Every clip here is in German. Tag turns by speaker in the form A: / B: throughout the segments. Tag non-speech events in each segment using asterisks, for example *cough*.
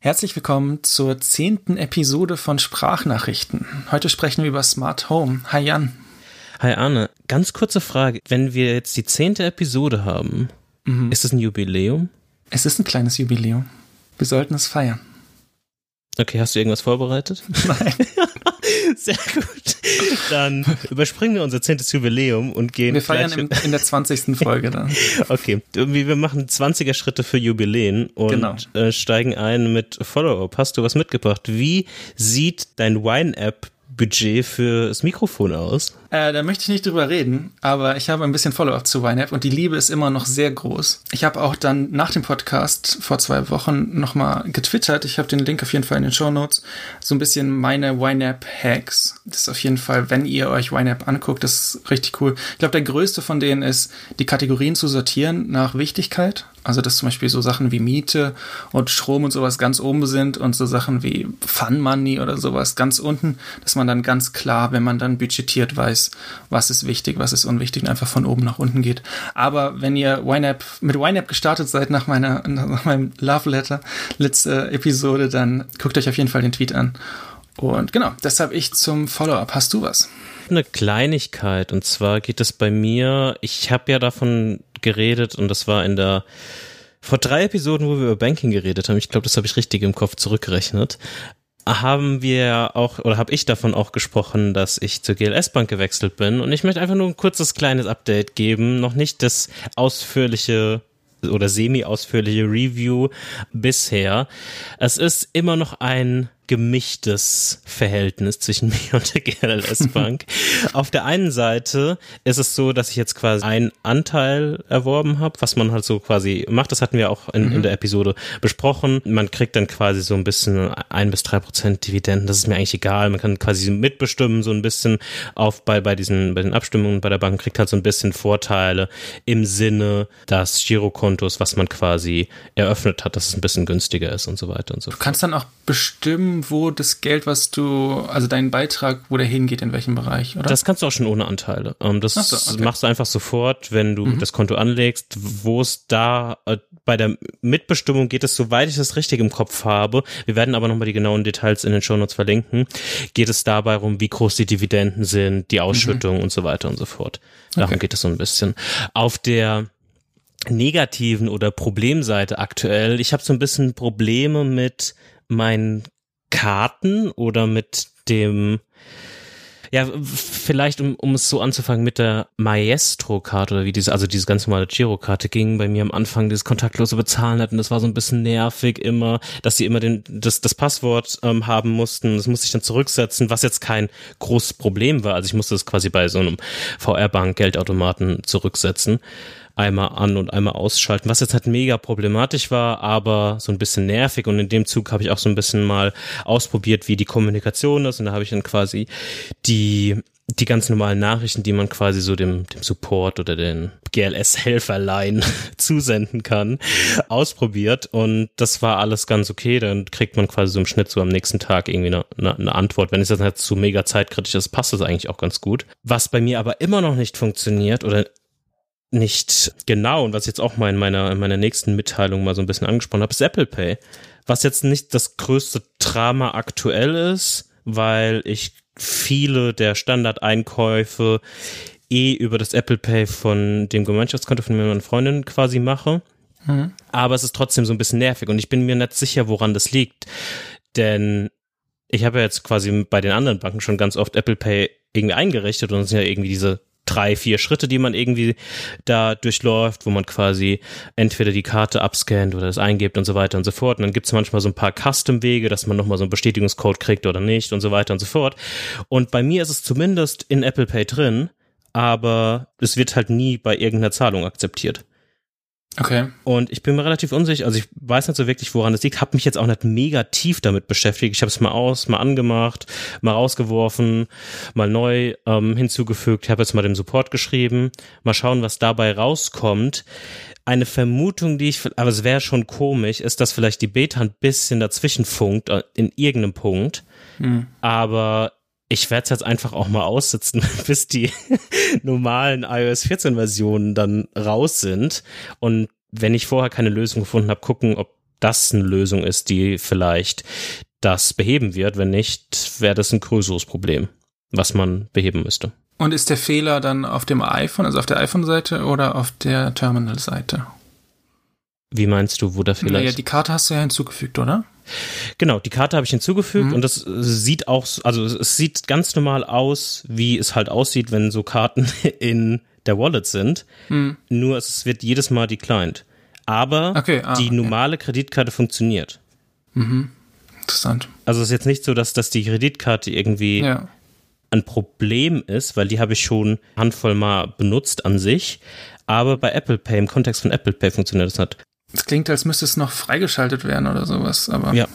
A: Herzlich willkommen zur zehnten Episode von Sprachnachrichten. Heute sprechen wir über Smart Home. Hi Jan.
B: Hi Arne, ganz kurze Frage. Wenn wir jetzt die zehnte Episode haben, mhm. ist es ein Jubiläum?
A: Es ist ein kleines Jubiläum. Wir sollten es feiern.
B: Okay, hast du irgendwas vorbereitet? *laughs*
A: Nein. *laughs* *laughs*
B: Sehr gut. Dann überspringen wir unser zehntes Jubiläum und gehen.
A: Wir feiern im, in der 20. Folge dann. *laughs*
B: Okay, wir machen 20er Schritte für Jubiläen und genau. Äh, steigen ein mit Follow-up. Hast du was mitgebracht? Wie sieht dein Wine-App Budget für das Mikrofon aus?
A: Äh, da möchte ich nicht drüber reden, aber ich habe ein bisschen Follow-up zu YNAB und die Liebe ist immer noch sehr groß. Ich habe auch dann nach dem Podcast vor zwei Wochen nochmal getwittert, ich habe den Link auf jeden Fall in den Show Notes, so ein bisschen meine YNAB-Hacks. Das ist auf jeden Fall, wenn ihr euch YNAB anguckt, das ist richtig cool. Ich glaube, der größte von denen ist, die Kategorien zu sortieren nach Wichtigkeit. Also, dass zum Beispiel so Sachen wie Miete und Strom und sowas ganz oben sind und so Sachen wie Fun Money oder sowas ganz unten, dass man dann ganz klar, wenn man dann budgetiert weiß, weiß, was ist wichtig, was ist unwichtig und einfach von oben nach unten geht. Aber wenn ihr YNAB, mit YNAB gestartet seid nach meiner, nach meinem Love Letter, letzte Episode, dann guckt euch auf jeden Fall den Tweet an. Und genau, deshalb ich zum Follow-up. Hast du was?
B: Eine Kleinigkeit. Und zwar geht es bei mir, ich habe ja davon geredet und das war in der vor drei Episoden, wo wir über Banking geredet haben, ich glaube, das habe ich richtig im Kopf zurückgerechnet, haben wir auch, oder habe ich davon auch gesprochen, dass ich zur GLS Bank gewechselt bin. Und ich möchte einfach nur ein kurzes kleines Update geben. Noch nicht das ausführliche oder semi-ausführliche Review bisher. Es ist immer noch ein gemischtes Verhältnis zwischen *laughs* mir und der GLS Bank. *laughs* Auf der einen Seite ist es so, dass ich jetzt quasi einen Anteil erworben habe, was man halt so quasi macht. Das hatten wir auch in, mhm. in der Episode besprochen. Man kriegt dann quasi so ein bisschen ein bis drei Prozent Dividenden. Das ist mir eigentlich egal. Man kann quasi mitbestimmen so ein bisschen auf bei, bei diesen, bei den Abstimmungen bei der Bank kriegt halt so ein bisschen Vorteile im Sinne des Girokontos, was man quasi eröffnet hat, dass es ein bisschen günstiger ist und so weiter und so.
A: Du kannst dann auch bestimmen, wo das Geld, was du, also dein Beitrag, wo der hingeht, in welchem Bereich, oder?
B: Das kannst du auch schon ohne Anteile. Ähm, das so, okay. machst du einfach sofort, wenn du mhm. das Konto anlegst, wo es da äh, bei der Mitbestimmung geht es, soweit ich das richtig im Kopf habe, wir werden aber nochmal die genauen Details in den Shownotes verlinken, geht es dabei rum, wie groß die Dividenden sind, die Ausschüttung mhm. und so weiter und so fort. Darum okay. geht es so ein bisschen. Auf der negativen oder Problemseite aktuell, ich habe so ein bisschen Probleme mit meinen Karten oder mit dem ja, vielleicht um, um es so anzufangen mit der Maestro-Karte oder wie diese, also diese ganz normale Giro-Karte ging bei mir am Anfang dieses kontaktlose Bezahlen hatten. Das war so ein bisschen nervig immer, dass sie immer den, das, das Passwort ähm, haben mussten. Das musste ich dann zurücksetzen, was jetzt kein großes Problem war. Also ich musste das quasi bei so einem VR-Bank-Geldautomaten zurücksetzen einmal an und einmal ausschalten, was jetzt halt mega problematisch war, aber so ein bisschen nervig und in dem Zug habe ich auch so ein bisschen mal ausprobiert, wie die Kommunikation ist und da habe ich dann quasi die die ganz normalen Nachrichten, die man quasi so dem, dem Support oder den GLS-Helferlein *laughs* zusenden kann, ausprobiert und das war alles ganz okay. Dann kriegt man quasi so im Schnitt so am nächsten Tag irgendwie eine, eine, Antwort. Wenn es dann halt zu mega zeitkritisch ist, passt das eigentlich auch ganz gut. Was bei mir aber immer noch nicht funktioniert oder nicht genau und was ich jetzt auch mal in meiner, in meiner nächsten Mitteilung mal so ein bisschen angesprochen habe, ist Apple Pay. Was jetzt nicht das größte Drama aktuell ist, weil ich viele der Standardeinkäufe eh über das Apple Pay von dem Gemeinschaftskonto von meiner Freundin quasi mache. Mhm. Aber es ist trotzdem so ein bisschen nervig und ich bin mir nicht sicher, woran das liegt. Denn ich habe ja jetzt quasi bei den anderen Banken schon ganz oft Apple Pay irgendwie eingerichtet und es sind ja irgendwie diese drei, vier Schritte, die man irgendwie da durchläuft, wo man quasi entweder die Karte abscannt oder das eingibt und so weiter und so fort. Und dann gibt es manchmal so ein paar Custom-Wege, dass man nochmal so einen Bestätigungscode kriegt oder nicht und so weiter und so fort. Und bei mir ist es zumindest in Apple Pay drin, aber es wird halt nie bei irgendeiner Zahlung akzeptiert.
A: Okay.
B: Und ich bin mir relativ unsicher, also ich weiß nicht so wirklich, woran das liegt, habe mich jetzt auch nicht mega tief damit beschäftigt. Ich habe es mal aus, mal angemacht, mal rausgeworfen, mal neu ähm, hinzugefügt. Habe jetzt mal dem Support geschrieben. Mal schauen, was dabei rauskommt. Eine Vermutung, die ich, aber es wäre schon komisch, ist, dass vielleicht die Beta ein bisschen dazwischen funkt, äh, in irgendeinem Punkt. Hm. Aber ich werde es jetzt einfach auch mal aussitzen, *laughs* bis die *laughs* normalen iOS 14 Versionen dann raus sind. Und wenn ich vorher keine Lösung gefunden habe, gucken, ob das eine Lösung ist, die vielleicht das beheben wird. Wenn nicht, wäre das ein größeres Problem, was man beheben müsste.
A: Und ist der Fehler dann auf dem iPhone, also auf der iPhone-Seite oder auf der Terminal-Seite?
B: Wie meinst du, wo der Fehler naja,
A: die Karte hast du ja hinzugefügt, oder?
B: Genau, die Karte habe ich hinzugefügt mhm. und das sieht auch, also es sieht ganz normal aus, wie es halt aussieht, wenn so Karten *laughs* in der Wallet sind. Mhm. Nur es wird jedes Mal declined. Aber okay, ah, die normale okay. Kreditkarte funktioniert.
A: Mhm. Interessant.
B: Also es ist jetzt nicht so, dass, dass die Kreditkarte irgendwie ja. ein Problem ist, weil die habe ich schon handvoll mal benutzt an sich. Aber bei Apple Pay, im Kontext von Apple Pay funktioniert das nicht.
A: Es klingt, als müsste es noch freigeschaltet werden oder sowas, aber.
B: Ja.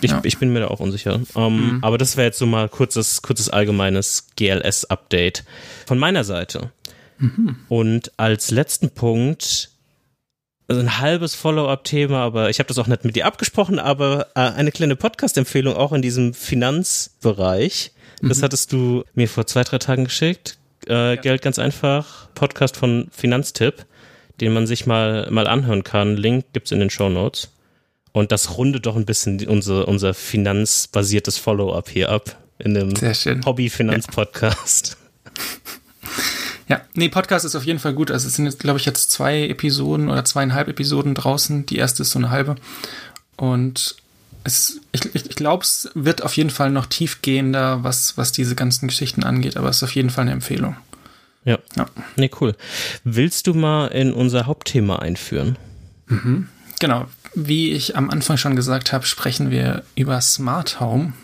B: Ich, ja. ich bin mir da auch unsicher. Um, mhm. Aber das wäre jetzt so mal kurzes, kurzes allgemeines GLS-Update von meiner Seite. Mhm. Und als letzten Punkt also ein halbes Follow-up-Thema, aber ich habe das auch nicht mit dir abgesprochen, aber äh, eine kleine Podcast-Empfehlung auch in diesem Finanzbereich. Mhm. Das hattest du mir vor zwei, drei Tagen geschickt. Äh, ja. Geld ganz einfach. Podcast von Finanztipp den man sich mal, mal anhören kann. Link gibt's in den Show Notes. Und das rundet doch ein bisschen unser, unser finanzbasiertes Follow-up hier ab in dem Hobby-Finanz-Podcast.
A: Ja. ja, nee, Podcast ist auf jeden Fall gut. Also es sind jetzt, glaube ich, jetzt zwei Episoden oder zweieinhalb Episoden draußen. Die erste ist so eine halbe. Und es, ich, ich, ich glaube, es wird auf jeden Fall noch tiefgehender, was, was diese ganzen Geschichten angeht, aber es ist auf jeden Fall eine Empfehlung.
B: Ja. ja. Nee, cool. Willst du mal in unser Hauptthema einführen?
A: Mhm. Genau. Wie ich am Anfang schon gesagt habe, sprechen wir über Smart Home.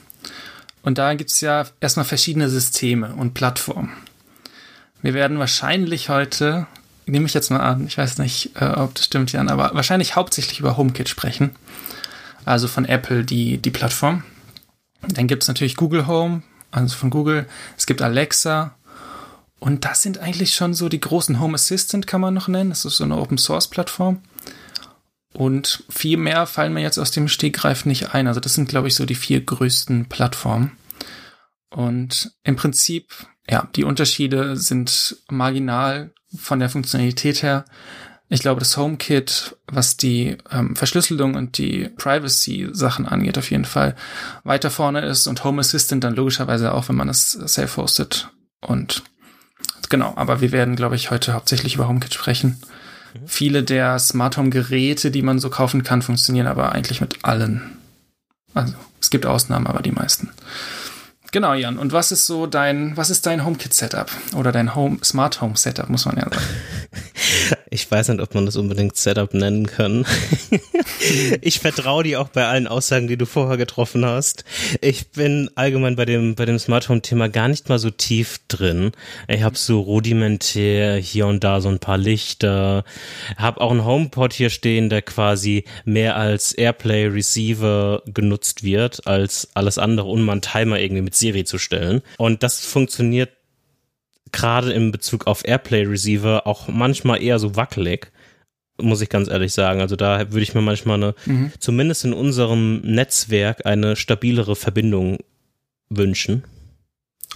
A: Und da gibt es ja erstmal verschiedene Systeme und Plattformen. Wir werden wahrscheinlich heute, nehme ich jetzt mal an, ich weiß nicht, äh, ob das stimmt, Jan, aber wahrscheinlich hauptsächlich über HomeKit sprechen. Also von Apple die, die Plattform. Dann gibt es natürlich Google Home, also von Google. Es gibt Alexa, und das sind eigentlich schon so die großen Home Assistant, kann man noch nennen. Das ist so eine Open Source Plattform. Und viel mehr fallen mir jetzt aus dem Stegreif nicht ein. Also das sind, glaube ich, so die vier größten Plattformen. Und im Prinzip, ja, die Unterschiede sind marginal von der Funktionalität her. Ich glaube, das HomeKit, was die ähm, Verschlüsselung und die Privacy-Sachen angeht, auf jeden Fall weiter vorne ist und Home Assistant dann logischerweise auch, wenn man es self-hostet. Und Genau, aber wir werden, glaube ich, heute hauptsächlich über HomeKit sprechen. Mhm. Viele der Smart Home Geräte, die man so kaufen kann, funktionieren aber eigentlich mit allen. Also, es gibt Ausnahmen, aber die meisten. Genau, Jan. Und was ist so dein, was ist dein HomeKit-Setup? Oder dein Home, Smart Home Setup, muss man ja sagen. *laughs*
B: Ich weiß nicht, ob man das unbedingt Setup nennen kann. *laughs* ich vertraue dir auch bei allen Aussagen, die du vorher getroffen hast. Ich bin allgemein bei dem, bei dem Smart Home Thema gar nicht mal so tief drin. Ich habe so rudimentär hier und da so ein paar Lichter. Habe auch einen HomePod hier stehen, der quasi mehr als Airplay Receiver genutzt wird als alles andere und man Timer irgendwie mit Siri zu stellen. Und das funktioniert gerade in Bezug auf Airplay Receiver auch manchmal eher so wackelig, muss ich ganz ehrlich sagen. Also da würde ich mir manchmal eine, mhm. zumindest in unserem Netzwerk, eine stabilere Verbindung wünschen.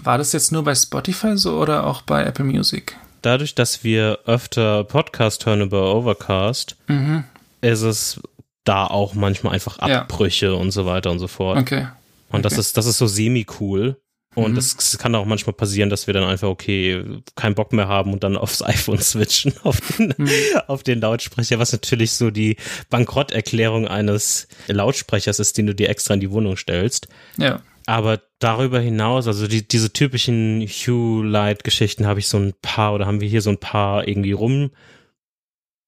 A: War das jetzt nur bei Spotify so oder auch bei Apple Music?
B: Dadurch, dass wir öfter Podcast hören über Overcast, mhm. ist es da auch manchmal einfach Abbrüche ja. und so weiter und so fort.
A: Okay.
B: Und okay. das ist, das ist so semi-cool. Und mhm. es kann auch manchmal passieren, dass wir dann einfach, okay, keinen Bock mehr haben und dann aufs *laughs* iPhone switchen, auf den, mhm. auf den Lautsprecher, was natürlich so die Bankrotterklärung eines Lautsprechers ist, den du dir extra in die Wohnung stellst.
A: Ja.
B: Aber darüber hinaus, also die, diese typischen Hue-Light-Geschichten habe ich so ein paar oder haben wir hier so ein paar irgendwie rum,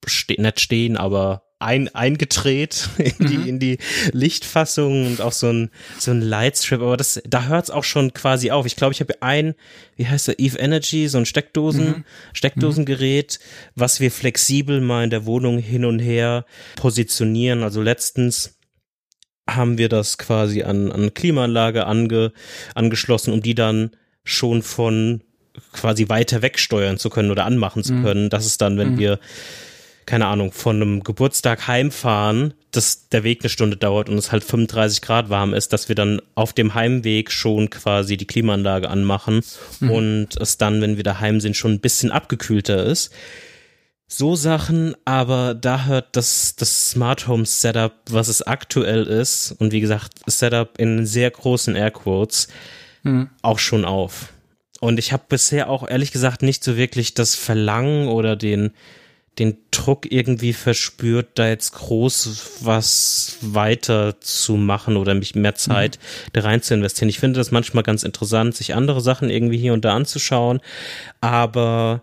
B: ste nicht stehen, aber ein, eingedreht *laughs* in die, mhm. in die Lichtfassung und auch so ein, so ein Lightstrip, aber das, da hört's auch schon quasi auf. Ich glaube, ich habe ein, wie heißt der, Eve Energy, so ein Steckdosen, mhm. Steckdosengerät, was wir flexibel mal in der Wohnung hin und her positionieren. Also letztens haben wir das quasi an, an Klimaanlage ange, angeschlossen, um die dann schon von quasi weiter wegsteuern zu können oder anmachen zu mhm. können. Das ist dann, wenn mhm. wir keine Ahnung, von einem Geburtstag heimfahren, dass der Weg eine Stunde dauert und es halt 35 Grad warm ist, dass wir dann auf dem Heimweg schon quasi die Klimaanlage anmachen mhm. und es dann, wenn wir daheim sind, schon ein bisschen abgekühlter ist. so Sachen, aber da hört das, das Smart Home Setup, was es aktuell ist, und wie gesagt, Setup in sehr großen Airquotes, mhm. auch schon auf. Und ich habe bisher auch ehrlich gesagt nicht so wirklich das Verlangen oder den, den Druck irgendwie verspürt, da jetzt groß was weiter zu machen oder mich mehr Zeit mhm. da rein zu investieren. Ich finde das manchmal ganz interessant, sich andere Sachen irgendwie hier und da anzuschauen, aber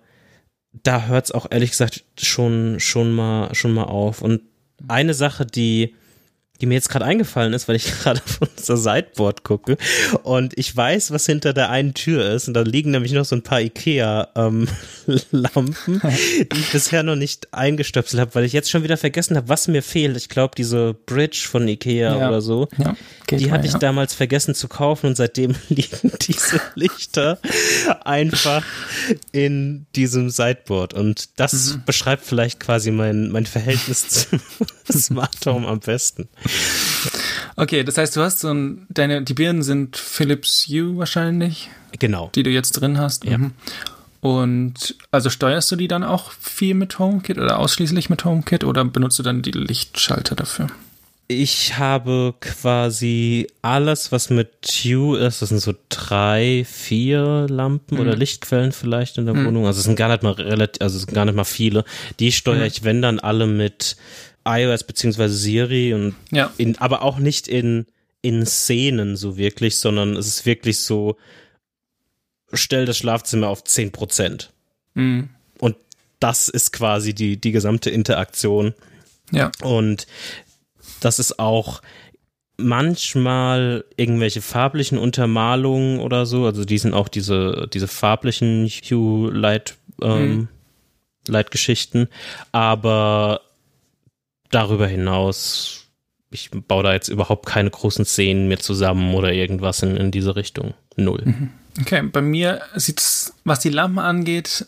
B: da hört es auch ehrlich gesagt schon, schon mal, schon mal auf. Und eine Sache, die, die mir jetzt gerade eingefallen ist, weil ich *laughs* gerade auf unser Sideboard gucke und ich weiß, was hinter der einen Tür ist und da liegen nämlich noch so ein paar Ikea-Lampen, ähm, *laughs* die ich bisher noch nicht eingestöpselt habe, weil ich jetzt schon wieder vergessen habe, was mir fehlt. Ich glaube, diese Bridge von Ikea ja. oder so, ja, die hatte ich ja. damals vergessen zu kaufen und seitdem *laughs* liegen diese Lichter einfach in diesem Sideboard und das mhm. beschreibt vielleicht quasi mein, mein Verhältnis zum Smart Home am besten. *laughs*
A: Okay, das heißt, du hast so ein, deine, die Birnen sind Philips Hue wahrscheinlich.
B: Genau.
A: Die du jetzt drin hast.
B: Ja. Mhm.
A: Und also steuerst du die dann auch viel mit HomeKit oder ausschließlich mit HomeKit oder benutzt du dann die Lichtschalter dafür?
B: Ich habe quasi alles, was mit Hue ist, das sind so drei, vier Lampen mhm. oder Lichtquellen vielleicht in der mhm. Wohnung. Also es sind gar nicht mal relativ, also es sind gar nicht mal viele. Die steuere mhm. ich, wenn dann alle mit iOS beziehungsweise Siri und
A: ja.
B: in, aber auch nicht in, in Szenen so wirklich, sondern es ist wirklich so, stell das Schlafzimmer auf 10 Prozent.
A: Mhm.
B: Und das ist quasi die, die gesamte Interaktion.
A: Ja.
B: Und das ist auch manchmal irgendwelche farblichen Untermalungen oder so, also die sind auch diese, diese farblichen Hue Light, ähm, mhm. Light-Geschichten, aber darüber hinaus, ich baue da jetzt überhaupt keine großen Szenen mehr zusammen oder irgendwas in, in diese Richtung. Null. Mhm.
A: Okay, bei mir sieht es, was die Lampen angeht,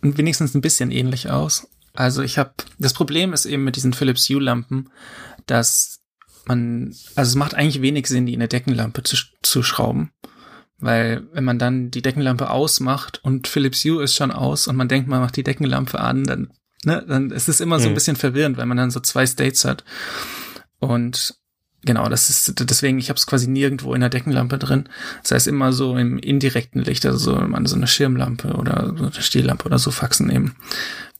A: wenigstens ein bisschen ähnlich aus. Also ich habe, das Problem ist eben mit diesen Philips Hue Lampen, dass man, also es macht eigentlich wenig Sinn, die in eine Deckenlampe zu, zu schrauben. Weil wenn man dann die Deckenlampe ausmacht und Philips Hue ist schon aus und man denkt, man macht die Deckenlampe an, dann ne, dann ist es immer so ein mhm. bisschen verwirrend, weil man dann so zwei States hat. Und genau, das ist deswegen, ich habe es quasi nirgendwo in der Deckenlampe drin. Das heißt immer so im indirekten Licht, also so, man so eine Schirmlampe oder so eine Stehlampe oder so Faxen nehmen.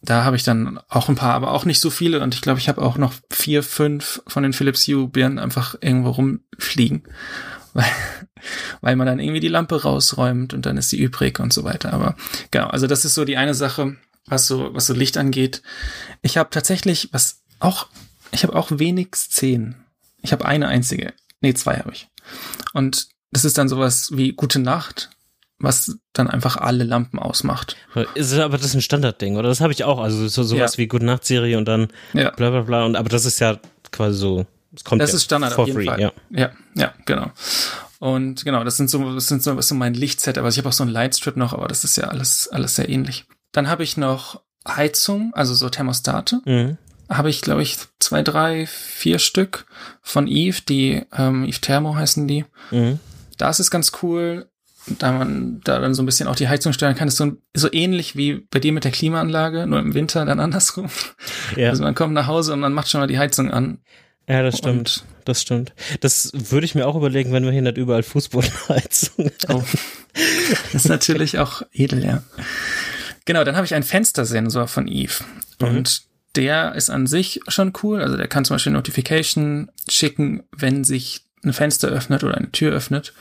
A: Da habe ich dann auch ein paar, aber auch nicht so viele. Und ich glaube, ich habe auch noch vier, fünf von den Philips Hue Birnen einfach irgendwo rumfliegen. *laughs* Weil, weil man dann irgendwie die Lampe rausräumt und dann ist sie übrig und so weiter. Aber genau, also das ist so die eine Sache was so, was so Licht angeht. Ich habe tatsächlich, was auch, ich habe auch wenig Szenen. Ich habe eine einzige. Nee, zwei habe ich. Und das ist dann sowas wie Gute Nacht, was dann einfach alle Lampen ausmacht.
B: Ist aber das ist ein Standardding, oder? Das habe ich auch. Also so, sowas ja. wie Gute Nacht Serie und dann ja. bla bla bla. Und aber das ist ja quasi so.
A: Das kommt das ja ist Standard for auf jeden free, Fall. Ja. ja, ja, genau. Und genau, das sind so, das sind so, das ist so mein Lichtset, aber ich habe auch so ein Lightstrip noch, aber das ist ja alles, alles sehr ähnlich. Dann habe ich noch Heizung, also so Thermostate.
B: Mhm.
A: Habe ich, glaube ich, zwei, drei, vier Stück von Eve, die ähm, Eve Thermo heißen die.
B: Mhm.
A: Das ist ganz cool, da man da dann so ein bisschen auch die Heizung steuern kann. Das ist so, so ähnlich wie bei dir mit der Klimaanlage, nur im Winter dann andersrum. Ja. Also man kommt nach Hause und man macht schon mal die Heizung an.
B: Ja, das stimmt. Und das stimmt. Das würde ich mir auch überlegen, wenn wir hier nicht überall Fußbodenheizung haben. Oh.
A: Das ist natürlich auch edel, ja. Genau, dann habe ich einen Fenstersensor von Eve. Mhm. Und der ist an sich schon cool. Also der kann zum Beispiel Notification schicken, wenn sich ein Fenster öffnet oder eine Tür öffnet.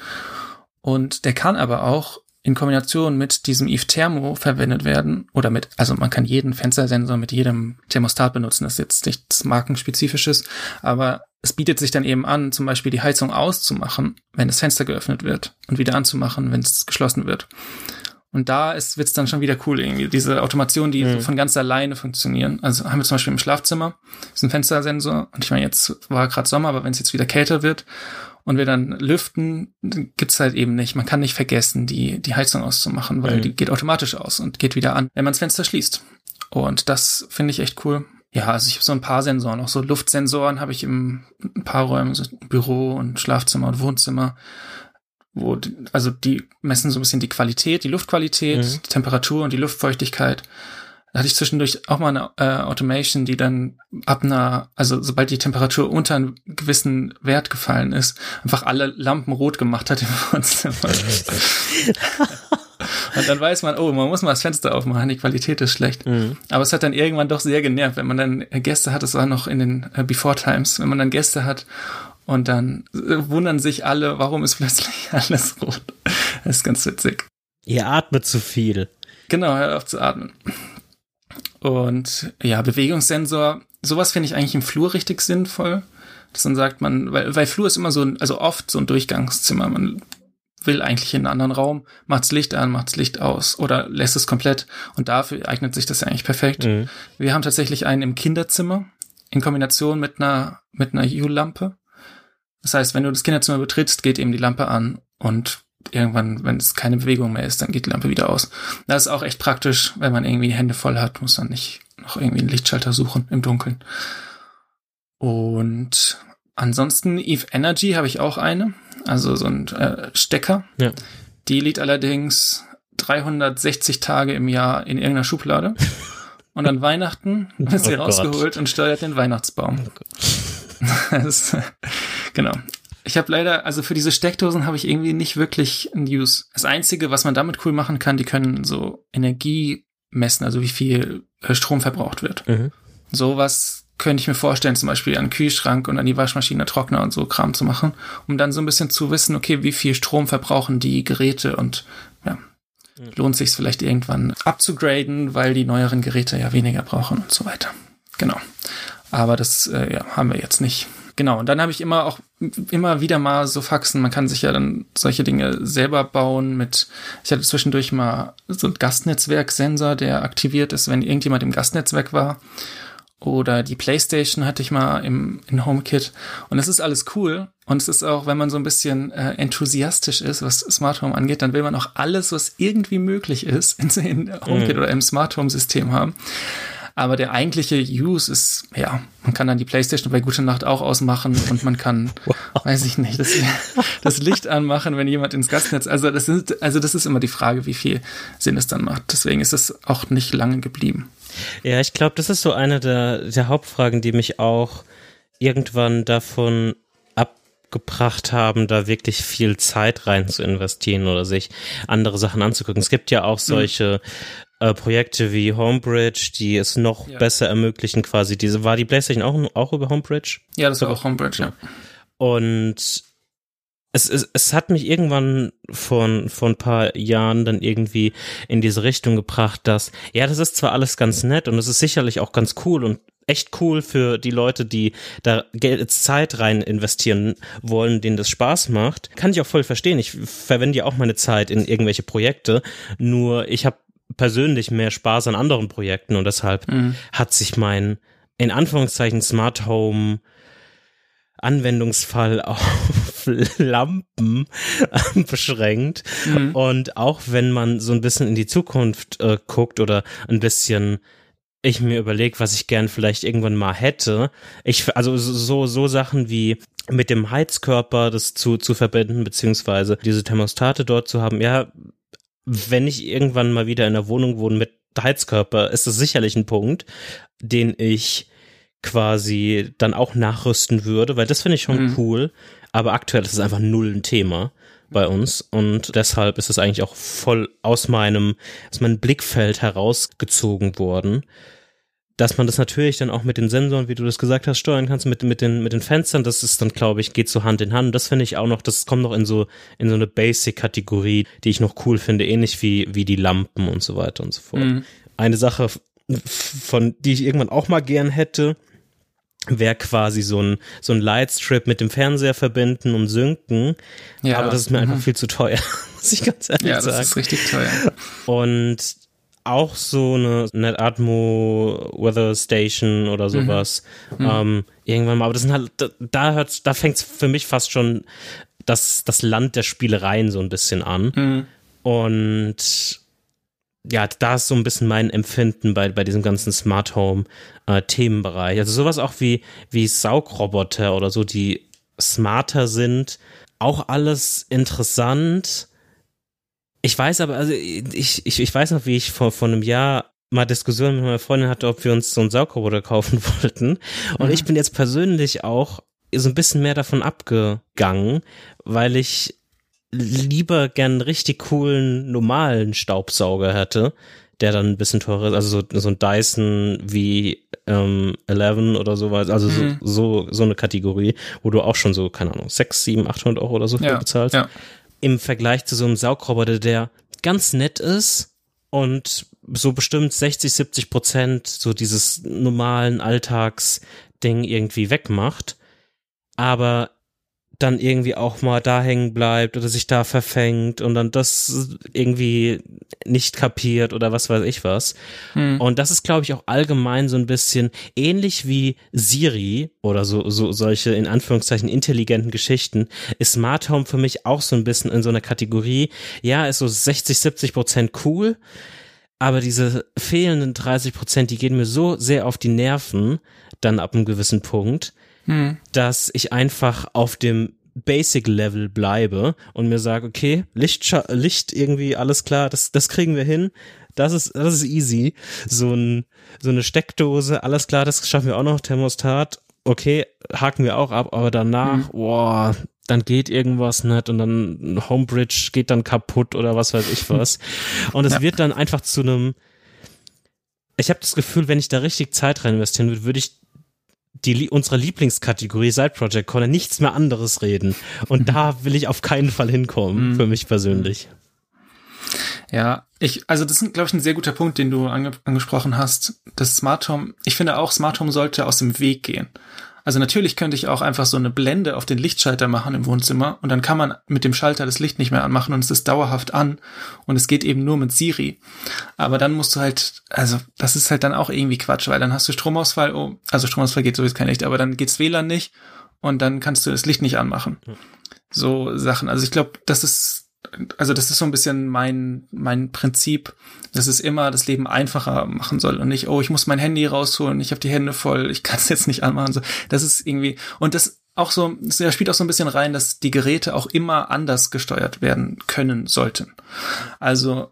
A: Und der kann aber auch in Kombination mit diesem Eve Thermo verwendet werden oder mit, also man kann jeden Fenstersensor mit jedem Thermostat benutzen. Das ist jetzt nichts markenspezifisches, aber es bietet sich dann eben an, zum Beispiel die Heizung auszumachen, wenn das Fenster geöffnet wird und wieder anzumachen, wenn es geschlossen wird. Und da ist, wird's dann schon wieder cool irgendwie. Diese Automation, die mhm. von ganz alleine funktionieren. Also haben wir zum Beispiel im Schlafzimmer, ist ein Fenstersensor. Und ich meine, jetzt war gerade Sommer, aber wenn es jetzt wieder kälter wird und wir dann lüften, gibt's halt eben nicht. Man kann nicht vergessen, die, die Heizung auszumachen, weil mhm. die geht automatisch aus und geht wieder an, wenn man das Fenster schließt. Und das finde ich echt cool. Ja, also ich habe so ein paar Sensoren, auch so Luftsensoren habe ich im ein paar Räumen, so Büro und Schlafzimmer und Wohnzimmer wo, die, also die messen so ein bisschen die Qualität, die Luftqualität, mhm. die Temperatur und die Luftfeuchtigkeit. Da hatte ich zwischendurch auch mal eine äh, Automation, die dann ab einer, also sobald die Temperatur unter einen gewissen Wert gefallen ist, einfach alle Lampen rot gemacht hat im Wohnzimmer. *laughs* Und dann weiß man, oh, man muss mal das Fenster aufmachen, die Qualität ist schlecht. Mhm. Aber es hat dann irgendwann doch sehr genervt, wenn man dann Gäste hat, das war noch in den äh, Before Times, wenn man dann Gäste hat und dann wundern sich alle, warum ist plötzlich *laughs* alles rot. Das ist ganz witzig.
B: Ihr atmet zu viel.
A: Genau, hört auf zu atmen. Und ja, Bewegungssensor, sowas finde ich eigentlich im Flur richtig sinnvoll. Dass dann sagt man, weil, weil Flur ist immer so ein, also oft so ein Durchgangszimmer. Man will eigentlich in einen anderen Raum, macht's Licht an, macht's Licht aus oder lässt es komplett. Und dafür eignet sich das ja eigentlich perfekt. Mhm. Wir haben tatsächlich einen im Kinderzimmer in Kombination mit einer, mit einer U-Lampe. Das heißt, wenn du das Kinderzimmer betrittst, geht eben die Lampe an und irgendwann, wenn es keine Bewegung mehr ist, dann geht die Lampe wieder aus. Das ist auch echt praktisch, wenn man irgendwie die Hände voll hat, muss man nicht noch irgendwie einen Lichtschalter suchen im Dunkeln. Und ansonsten Eve Energy habe ich auch eine, also so ein äh, Stecker. Ja. Die liegt allerdings 360 Tage im Jahr in irgendeiner Schublade. *laughs* Und an Weihnachten wird sie oh rausgeholt und steuert den Weihnachtsbaum. Oh *laughs* das, genau. Ich habe leider, also für diese Steckdosen habe ich irgendwie nicht wirklich ein Use. Das Einzige, was man damit cool machen kann, die können so Energie messen, also wie viel äh, Strom verbraucht wird. Mhm. Sowas könnte ich mir vorstellen, zum Beispiel an den Kühlschrank und an die Waschmaschine, Trockner und so Kram zu machen, um dann so ein bisschen zu wissen, okay, wie viel Strom verbrauchen die Geräte und ja, mhm. lohnt sich es vielleicht irgendwann abzugraden, weil die neueren Geräte ja weniger brauchen und so weiter. Genau. Aber das äh, ja, haben wir jetzt nicht. Genau, und dann habe ich immer auch immer wieder mal so Faxen. Man kann sich ja dann solche Dinge selber bauen mit, ich hatte zwischendurch mal so ein Gastnetzwerksensor, der aktiviert ist, wenn irgendjemand im Gastnetzwerk war. Oder die Playstation hatte ich mal im in HomeKit. Und es ist alles cool. Und es ist auch, wenn man so ein bisschen äh, enthusiastisch ist, was Smart Home angeht, dann will man auch alles, was irgendwie möglich ist, *laughs* in, in HomeKit mhm. oder im Smart Home System haben. Aber der eigentliche Use ist, ja, man kann dann die Playstation bei Gute Nacht auch ausmachen und man kann, *laughs* wow. weiß ich nicht, das, das, Licht anmachen, wenn jemand ins Gastnetz, also das ist, also das ist immer die Frage, wie viel Sinn es dann macht. Deswegen ist es auch nicht lange geblieben.
B: Ja, ich glaube, das ist so eine der, der Hauptfragen, die mich auch irgendwann davon abgebracht haben, da wirklich viel Zeit rein zu investieren oder sich andere Sachen anzugucken. Es gibt ja auch mhm. solche äh, Projekte wie Homebridge, die es noch ja. besser ermöglichen, quasi diese, war die PlayStation auch, auch über Homebridge?
A: Ja, das war auch Homebridge, ja.
B: Und es, es, es hat mich irgendwann vor, vor ein paar Jahren dann irgendwie in diese Richtung gebracht, dass, ja, das ist zwar alles ganz nett und es ist sicherlich auch ganz cool und echt cool für die Leute, die da Geld, Zeit rein investieren wollen, denen das Spaß macht. Kann ich auch voll verstehen. Ich verwende ja auch meine Zeit in irgendwelche Projekte. Nur ich habe persönlich mehr Spaß an anderen Projekten und deshalb mhm. hat sich mein in Anführungszeichen Smart Home Anwendungsfall *laughs* auf Lampen *laughs* beschränkt. Mhm. Und auch wenn man so ein bisschen in die Zukunft äh, guckt oder ein bisschen ich mir überlege, was ich gern vielleicht irgendwann mal hätte. Ich, also so, so Sachen wie mit dem Heizkörper das zu, zu verbinden, beziehungsweise diese Thermostate dort zu haben. Ja, wenn ich irgendwann mal wieder in einer Wohnung wohne mit Heizkörper, ist das sicherlich ein Punkt, den ich quasi dann auch nachrüsten würde, weil das finde ich schon mhm. cool. Aber aktuell ist es einfach null ein Thema bei uns und deshalb ist es eigentlich auch voll aus meinem, aus meinem Blickfeld herausgezogen worden dass man das natürlich dann auch mit den Sensoren, wie du das gesagt hast, steuern kannst, mit, mit, den, mit den Fenstern, das ist dann, glaube ich, geht so Hand in Hand. Das finde ich auch noch, das kommt noch in so, in so eine Basic-Kategorie, die ich noch cool finde, ähnlich wie, wie die Lampen und so weiter und so fort. Mhm. Eine Sache, von, die ich irgendwann auch mal gern hätte, wäre quasi so ein, so ein Lightstrip mit dem Fernseher verbinden und synken. Ja. Aber das ist mir mhm. einfach viel zu teuer, *laughs* muss ich ganz ehrlich sagen. Ja, das
A: ist richtig teuer.
B: Und auch so eine NetAtmo Weather Station oder mhm. sowas. Mhm. Ähm, irgendwann mal, aber das sind halt, da, da hört, da fängt es für mich fast schon das, das Land der Spielereien so ein bisschen an. Mhm. Und ja, da ist so ein bisschen mein Empfinden bei, bei diesem ganzen Smart Home äh, Themenbereich. Also sowas auch wie, wie Saugroboter oder so, die smarter sind. Auch alles interessant ich weiß aber, also ich, ich, ich weiß noch, wie ich vor, vor einem Jahr mal Diskussionen mit meiner Freundin hatte, ob wir uns so einen Saugroboter *laughs* kaufen wollten. Und mhm. ich bin jetzt persönlich auch so ein bisschen mehr davon abgegangen, weil ich lieber gern einen richtig coolen normalen Staubsauger hätte, der dann ein bisschen teurer ist, also so, so ein Dyson wie ähm, 11 oder sowas, also mhm. so, so, so eine Kategorie, wo du auch schon so, keine Ahnung, 6, 7, 800 Euro oder so ja, bezahlst. Ja. Im Vergleich zu so einem Saugroboter, der ganz nett ist und so bestimmt 60, 70 Prozent so dieses normalen Alltagsding irgendwie wegmacht, aber dann irgendwie auch mal da hängen bleibt oder sich da verfängt und dann das irgendwie nicht kapiert oder was weiß ich was. Hm. Und das ist, glaube ich, auch allgemein so ein bisschen ähnlich wie Siri oder so, so solche in Anführungszeichen intelligenten Geschichten, ist Smart Home für mich auch so ein bisschen in so einer Kategorie, ja, ist so 60, 70 Prozent cool, aber diese fehlenden 30 Prozent, die gehen mir so sehr auf die Nerven, dann ab einem gewissen Punkt, hm. dass ich einfach auf dem Basic Level bleibe und mir sage, okay, Licht, Licht irgendwie, alles klar, das, das kriegen wir hin. Das ist, das ist easy. So ein, so eine Steckdose, alles klar, das schaffen wir auch noch, Thermostat. Okay, haken wir auch ab, aber danach, mhm. boah, dann geht irgendwas nicht und dann Homebridge geht dann kaputt oder was weiß ich was. *laughs* Und es ja. wird dann einfach zu einem, ich habe das Gefühl, wenn ich da richtig Zeit rein investieren würde, würde ich die unsere Lieblingskategorie Side Project Corner nichts mehr anderes reden. Und da will ich auf keinen Fall hinkommen, mhm. für mich persönlich.
A: Ja, ich, also das ist, glaube ich, ein sehr guter Punkt, den du ange angesprochen hast. Das Smart Home, ich finde auch, Smart Home sollte aus dem Weg gehen. Also natürlich könnte ich auch einfach so eine Blende auf den Lichtschalter machen im Wohnzimmer und dann kann man mit dem Schalter das Licht nicht mehr anmachen und es ist dauerhaft an und es geht eben nur mit Siri. Aber dann musst du halt, also das ist halt dann auch irgendwie Quatsch, weil dann hast du Stromausfall, oh, also Stromausfall geht sowieso kein Licht, aber dann geht's WLAN nicht und dann kannst du das Licht nicht anmachen. So Sachen. Also ich glaube, das ist also das ist so ein bisschen mein, mein Prinzip, dass es immer das Leben einfacher machen soll und nicht, oh, ich muss mein Handy rausholen, ich habe die Hände voll, ich kann es *laughs* jetzt nicht anmachen. So, das ist irgendwie, und das auch so, das spielt auch so ein bisschen rein, dass die Geräte auch immer anders gesteuert werden können sollten. Also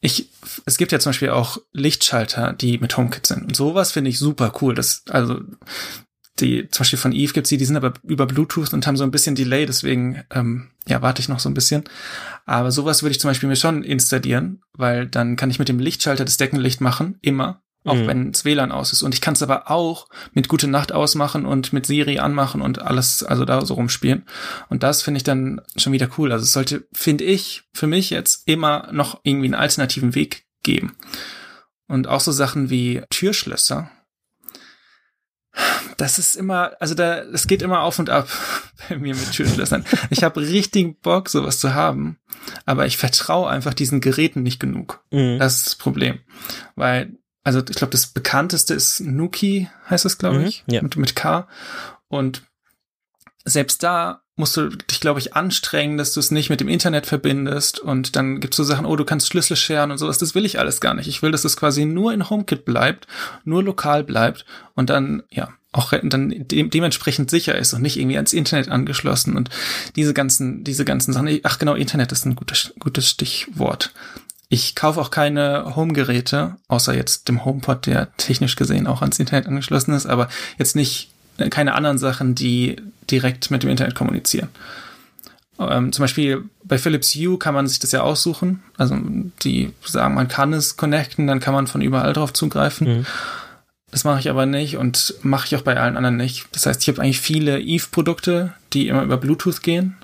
A: ich, es gibt ja zum Beispiel auch Lichtschalter, die mit HomeKit sind. Und sowas finde ich super cool. Das, also, die, zum Beispiel von Eve gibt's die, die sind aber über Bluetooth und haben so ein bisschen Delay, deswegen ähm, ja, warte ich noch so ein bisschen. Aber sowas würde ich zum Beispiel mir schon installieren, weil dann kann ich mit dem Lichtschalter das Deckenlicht machen, immer, auch mhm. wenn das WLAN aus ist. Und ich kann es aber auch mit Gute Nacht ausmachen und mit Siri anmachen und alles, also da so rumspielen. Und das finde ich dann schon wieder cool. Also es sollte, finde ich, für mich jetzt immer noch irgendwie einen alternativen Weg geben. Und auch so Sachen wie Türschlösser das ist immer, also da, es geht immer auf und ab *laughs* bei mir mit Türschlössern. Ich habe richtig Bock, sowas zu haben, aber ich vertraue einfach diesen Geräten nicht genug. Mhm. Das ist das Problem. Weil, also ich glaube, das bekannteste ist Nuki, heißt das, glaube mhm. ich, ja. mit, mit K. Und selbst da musst du dich, glaube ich, anstrengen, dass du es nicht mit dem Internet verbindest und dann gibt's so Sachen, oh, du kannst Schlüssel scheren und sowas. Das will ich alles gar nicht. Ich will, dass es quasi nur in HomeKit bleibt, nur lokal bleibt und dann, ja, auch dann de dementsprechend sicher ist und nicht irgendwie ans Internet angeschlossen und diese ganzen, diese ganzen Sachen. Ach genau, Internet ist ein gutes, gutes Stichwort. Ich kaufe auch keine Home-Geräte, außer jetzt dem HomePod, der technisch gesehen auch ans Internet angeschlossen ist, aber jetzt nicht keine anderen Sachen, die direkt mit dem Internet kommunizieren. Ähm, zum Beispiel bei Philips Hue kann man sich das ja aussuchen. Also die sagen, man kann es connecten, dann kann man von überall drauf zugreifen. Mhm. Das mache ich aber nicht und mache ich auch bei allen anderen nicht. Das heißt, ich habe eigentlich viele Eve-Produkte, die immer über Bluetooth gehen.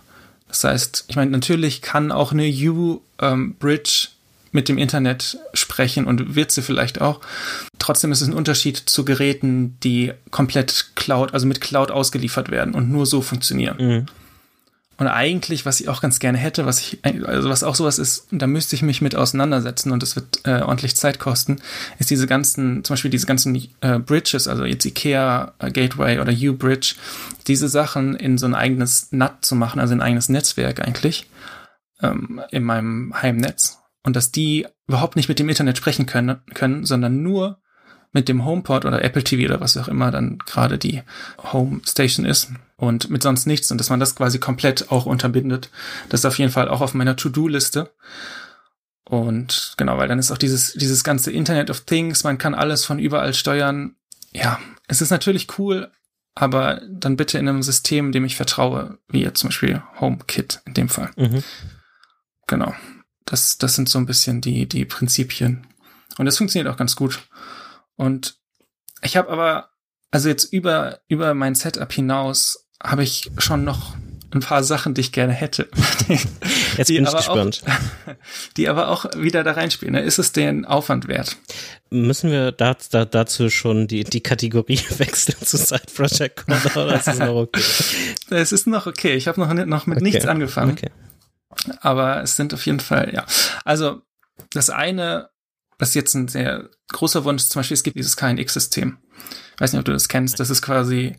A: Das heißt, ich meine, natürlich kann auch eine U-Bridge ähm, mit dem Internet sprechen und wird sie vielleicht auch. Trotzdem ist es ein Unterschied zu Geräten, die komplett Cloud, also mit Cloud ausgeliefert werden und nur so funktionieren. Mhm. Und eigentlich, was ich auch ganz gerne hätte, was ich, also was auch sowas ist, da müsste ich mich mit auseinandersetzen und es wird äh, ordentlich Zeit kosten, ist diese ganzen, zum Beispiel diese ganzen äh, Bridges, also jetzt IKEA äh, Gateway oder U-Bridge, diese Sachen in so ein eigenes NAT zu machen, also ein eigenes Netzwerk eigentlich, ähm, in meinem Heimnetz. Und dass die überhaupt nicht mit dem Internet sprechen können, können sondern nur mit dem HomePod oder Apple TV oder was auch immer dann gerade die Home Station ist und mit sonst nichts und dass man das quasi komplett auch unterbindet. Das ist auf jeden Fall auch auf meiner To-Do-Liste. Und genau, weil dann ist auch dieses, dieses ganze Internet of Things, man kann alles von überall steuern. Ja, es ist natürlich cool, aber dann bitte in einem System, dem ich vertraue, wie jetzt zum Beispiel HomeKit in dem Fall. Mhm. Genau. Das, das sind so ein bisschen die, die Prinzipien. Und das funktioniert auch ganz gut. Und ich habe aber, also jetzt über, über mein Setup hinaus, habe ich schon noch ein paar Sachen, die ich gerne hätte. *laughs*
B: Jetzt bin ich gespannt.
A: Auch, *laughs* die aber auch wieder da reinspielen. Ist es den Aufwand wert?
B: Müssen wir da, da, dazu schon die, die Kategorie *laughs* wechseln zu Side Project Corner oder ist es noch okay?
A: Es ist noch okay. Ich habe noch, noch mit okay. nichts angefangen. Okay. Aber es sind auf jeden Fall, ja. Also, das eine, was jetzt ein sehr großer Wunsch ist, zum Beispiel, es gibt dieses KNX-System. Ich weiß nicht, ob du das kennst. Das ist quasi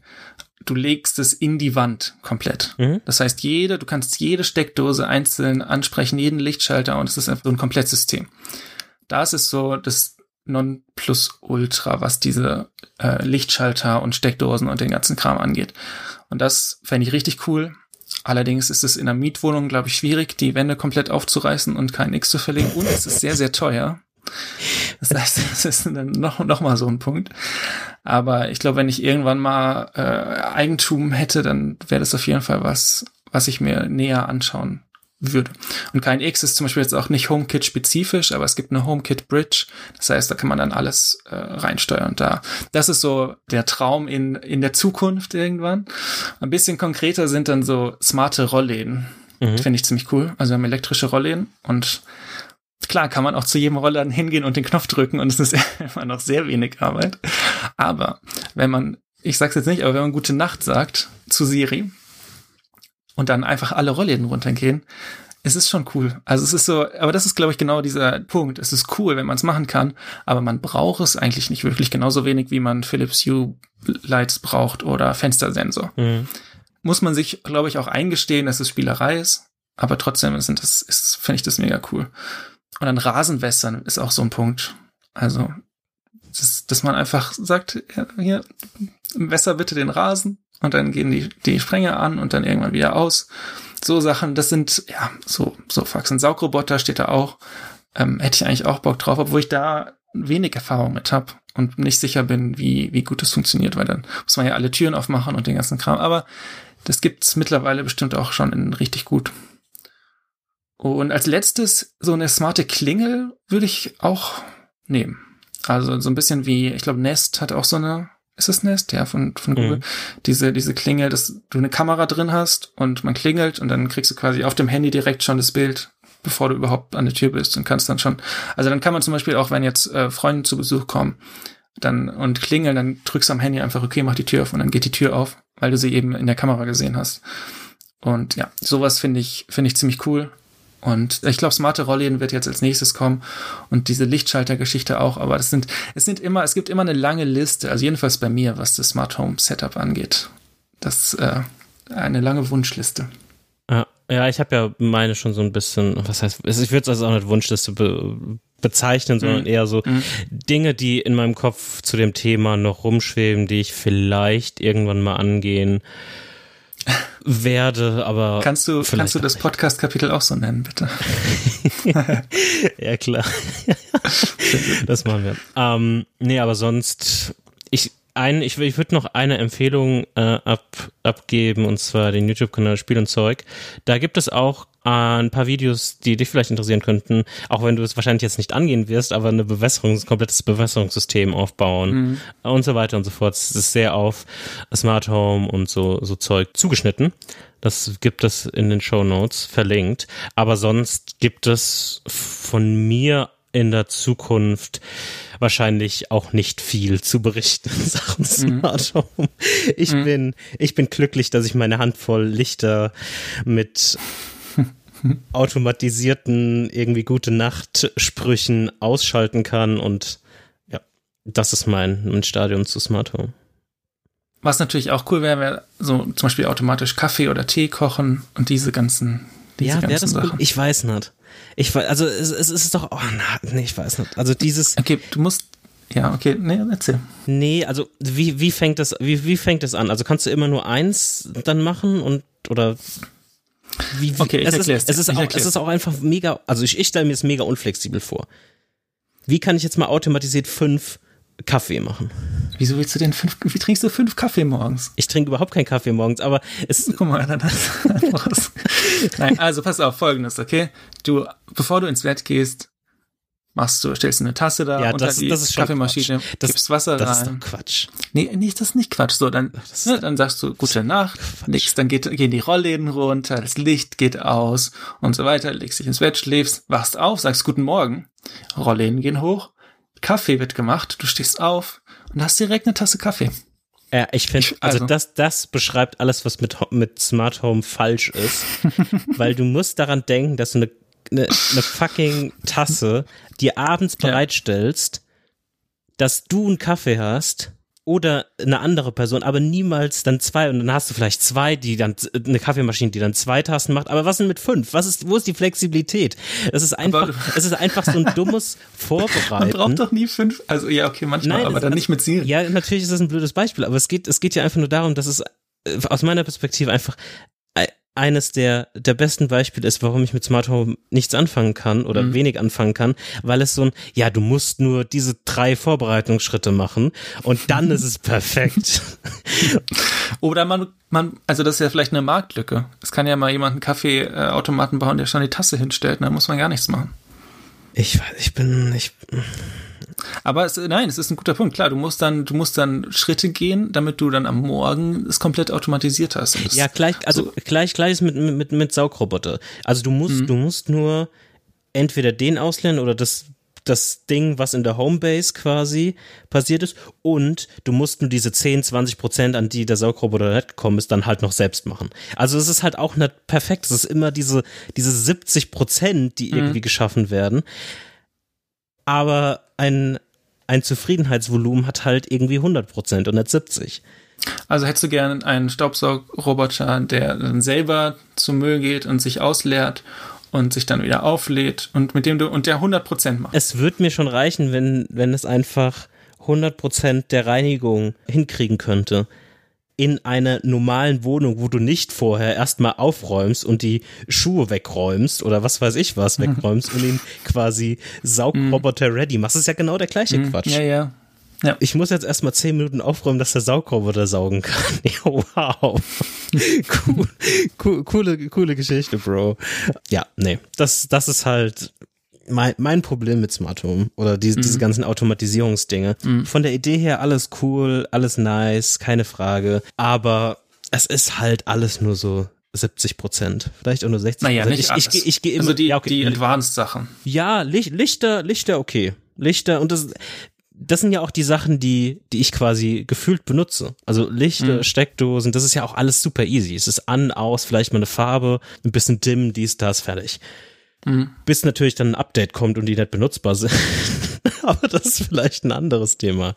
A: du legst es in die Wand komplett. Mhm. Das heißt, jede, du kannst jede Steckdose einzeln ansprechen, jeden Lichtschalter und es ist einfach so ein Komplettsystem. Das ist so das Nonplusultra, was diese äh, Lichtschalter und Steckdosen und den ganzen Kram angeht. Und das fände ich richtig cool. Allerdings ist es in einer Mietwohnung, glaube ich, schwierig, die Wände komplett aufzureißen und kein X zu verlegen. Und es ist sehr, sehr teuer. *laughs* Das heißt, *laughs* das ist dann noch, noch mal so ein Punkt. Aber ich glaube, wenn ich irgendwann mal äh, Eigentum hätte, dann wäre das auf jeden Fall was, was ich mir näher anschauen würde. Und kein X ist zum Beispiel jetzt auch nicht HomeKit spezifisch, aber es gibt eine HomeKit Bridge. Das heißt, da kann man dann alles äh, reinsteuern. Da, das ist so der Traum in in der Zukunft irgendwann. Ein bisschen konkreter sind dann so smarte Rollläden. Mhm. Finde ich ziemlich cool. Also wir haben elektrische Rollläden und Klar kann man auch zu jedem Roller hingehen und den Knopf drücken und es ist *laughs* immer noch sehr wenig Arbeit. Aber wenn man, ich sag's jetzt nicht, aber wenn man gute Nacht sagt zu Siri und dann einfach alle Rollläden runtergehen, es ist schon cool. Also es ist so, aber das ist, glaube ich, genau dieser Punkt. Es ist cool, wenn man es machen kann, aber man braucht es eigentlich nicht wirklich genauso wenig, wie man Philips Hue Lights braucht oder Fenstersensor. Mhm. Muss man sich, glaube ich, auch eingestehen, dass es Spielerei ist, aber trotzdem sind das, ist, finde ich das mega cool. Und dann Rasenwässern ist auch so ein Punkt. Also, das, dass man einfach sagt, hier, wässer bitte den Rasen und dann gehen die, die Sprenge an und dann irgendwann wieder aus. So Sachen, das sind, ja, so, so Faxen. Saugroboter steht da auch. Ähm, hätte ich eigentlich auch Bock drauf, obwohl ich da wenig Erfahrung mit habe und nicht sicher bin, wie, wie gut das funktioniert, weil dann muss man ja alle Türen aufmachen und den ganzen Kram. Aber das gibt's mittlerweile bestimmt auch schon in richtig gut. Und als letztes so eine smarte Klingel würde ich auch nehmen. Also so ein bisschen wie, ich glaube, Nest hat auch so eine, ist es Nest? Ja, von, von Google. Mhm. Diese, diese Klingel, dass du eine Kamera drin hast und man klingelt und dann kriegst du quasi auf dem Handy direkt schon das Bild, bevor du überhaupt an der Tür bist und kannst dann schon, also dann kann man zum Beispiel auch, wenn jetzt äh, Freunde zu Besuch kommen, dann und klingeln, dann drückst du am Handy einfach, okay, mach die Tür auf und dann geht die Tür auf, weil du sie eben in der Kamera gesehen hast. Und ja, sowas finde ich, finde ich ziemlich cool. Und ich glaube, smarte Rollläden wird jetzt als nächstes kommen und diese Lichtschaltergeschichte auch. Aber das sind, es sind immer, es gibt immer eine lange Liste, also jedenfalls bei mir, was das Smart Home Setup angeht. Das äh, eine lange Wunschliste.
B: Ja, ja ich habe ja meine schon so ein bisschen, was heißt, ich würde es also auch nicht Wunschliste be bezeichnen, sondern mhm. eher so mhm. Dinge, die in meinem Kopf zu dem Thema noch rumschweben, die ich vielleicht irgendwann mal angehen werde, aber.
A: Kannst du, kannst du das Podcast-Kapitel auch so nennen, bitte? *laughs*
B: ja, klar. das machen wir. Ähm, nee, aber sonst, ich, ein, ich, ich würde noch eine Empfehlung äh, ab, abgeben, und zwar den YouTube-Kanal Spiel und Zeug. Da gibt es auch äh, ein paar Videos, die dich vielleicht interessieren könnten, auch wenn du es wahrscheinlich jetzt nicht angehen wirst, aber eine Bewässerung, ein komplettes Bewässerungssystem aufbauen mhm. und so weiter und so fort. Es ist sehr auf Smart Home und so, so Zeug zugeschnitten. Das gibt es in den Show Notes verlinkt. Aber sonst gibt es von mir in der Zukunft wahrscheinlich auch nicht viel zu berichten in Sachen mhm. Smart Home. Ich mhm. bin, ich bin glücklich, dass ich meine Handvoll Lichter mit *laughs* automatisierten irgendwie gute Nachtsprüchen ausschalten kann und ja, das ist mein, mein Stadium zu Smart Home.
A: Was natürlich auch cool wäre, wäre so zum Beispiel automatisch Kaffee oder Tee kochen und diese ganzen
B: ja, wäre das Sachen. Cool? Ich weiß nicht. Ich weiß, also es, es ist doch, oh na, nee, ich weiß nicht. Also dieses.
A: Okay, du musst. Ja, okay, nee, erzähl.
B: Nee, also wie, wie fängt das, wie, wie fängt das an? Also kannst du immer nur eins dann machen und oder wie, wie okay, ich es, ist, es, ist auch, es ist auch einfach mega, also ich, ich stelle mir es mega unflexibel vor. Wie kann ich jetzt mal automatisiert fünf Kaffee machen?
A: Wieso willst du denn fünf, wie trinkst du fünf Kaffee morgens?
B: Ich trinke überhaupt keinen Kaffee morgens, aber es. *laughs* Guck mal, dann
A: hast *laughs* Nein, also pass auf, folgendes, okay? Du, bevor du ins Bett gehst, machst du, stellst du eine Tasse da
B: ja,
A: unter
B: das,
A: die
B: das ist
A: Kaffeemaschine,
B: das,
A: gibst Wasser
B: das
A: rein.
B: Das ist doch Quatsch.
A: Nee, nicht, das ist nicht Quatsch. So, dann, ne, dann sagst du gute Nacht, legst, dann geht, gehen die Rollläden runter, das Licht geht aus und so weiter, legst dich ins Bett, schläfst, wachst auf, sagst guten Morgen, Rollläden gehen hoch, Kaffee wird gemacht, du stehst auf und hast direkt eine Tasse Kaffee.
B: Ja, ich finde, also, also, das, das beschreibt alles, was mit, mit Smart Home falsch ist. *laughs* weil du musst daran denken, dass du eine eine, eine fucking Tasse dir abends bereitstellst, ja. dass du einen Kaffee hast oder eine andere Person, aber niemals dann zwei und dann hast du vielleicht zwei, die dann eine Kaffeemaschine, die dann zwei Tassen macht. Aber was denn mit fünf? Was ist, wo ist die Flexibilität? Es ist einfach, *laughs* es ist einfach so ein dummes *laughs* Vorbereiten. Man
A: braucht doch nie fünf. Also ja, okay, manchmal, Nein, aber dann also, nicht mit Siri.
B: Ja, natürlich ist das ein blödes Beispiel, aber es geht, es geht ja einfach nur darum, dass es äh, aus meiner Perspektive einfach eines der, der besten Beispiele ist, warum ich mit Smart Home nichts anfangen kann oder mhm. wenig anfangen kann, weil es so ein, ja, du musst nur diese drei Vorbereitungsschritte machen und dann ist es perfekt. *laughs*
A: oder man, man, also das ist ja vielleicht eine Marktlücke. Es kann ja mal jemand einen Kaffeeautomaten bauen, der schon die Tasse hinstellt, da muss man gar nichts machen.
B: Ich weiß, ich bin, ich,
A: aber es, nein, es ist ein guter Punkt. Klar, du musst dann, du musst dann Schritte gehen, damit du dann am Morgen es komplett automatisiert hast.
B: ja, gleich, also so. gleich, gleich mit, mit, mit Saugroboter. Also du musst, mhm. du musst nur entweder den auslernen oder das, das Ding, was in der Homebase quasi passiert ist und du musst nur diese 10, 20 Prozent, an die der Saugroboter nicht gekommen ist, dann halt noch selbst machen. Also es ist halt auch nicht perfekt. Es ist immer diese, diese 70 Prozent, die mhm. irgendwie geschaffen werden aber ein, ein Zufriedenheitsvolumen hat halt irgendwie 100 Prozent und nicht 70.
A: Also hättest du gerne einen Staubsaugroboter, der dann selber zum Müll geht und sich ausleert und sich dann wieder auflädt und mit dem du und der 100 Prozent macht.
B: Es wird mir schon reichen, wenn wenn es einfach 100 Prozent der Reinigung hinkriegen könnte in einer normalen Wohnung, wo du nicht vorher erstmal aufräumst und die Schuhe wegräumst oder was weiß ich was wegräumst und ihn quasi Saugroboter ready machst. Das ist ja genau der gleiche mhm. Quatsch.
A: Ja, ja.
B: Ja. Ich muss jetzt erstmal zehn Minuten aufräumen, dass der Saugroboter saugen kann. *laughs* wow. cool, cool, coole, coole Geschichte, Bro. Ja, nee. Das, das ist halt mein, mein Problem mit Smart Home oder die, mhm. diese ganzen Automatisierungsdinge. Mhm. Von der Idee her alles cool, alles nice, keine Frage. Aber es ist halt alles nur so 70 Prozent, vielleicht auch nur 60
A: Naja, nicht
B: ich,
A: alles.
B: Ich, ich, ich gehe immer,
A: also die, ja, okay. die Advanced-Sachen.
B: Ja, Licht, Lichter, Lichter okay. Lichter und das, das sind ja auch die Sachen, die, die ich quasi gefühlt benutze. Also Lichter, mhm. Steckdosen, das ist ja auch alles super easy. Es ist an, aus, vielleicht mal eine Farbe, ein bisschen dim, dies, das, fertig. Mhm. Bis natürlich dann ein Update kommt und die nicht benutzbar sind. *laughs* Aber das ist vielleicht ein anderes Thema.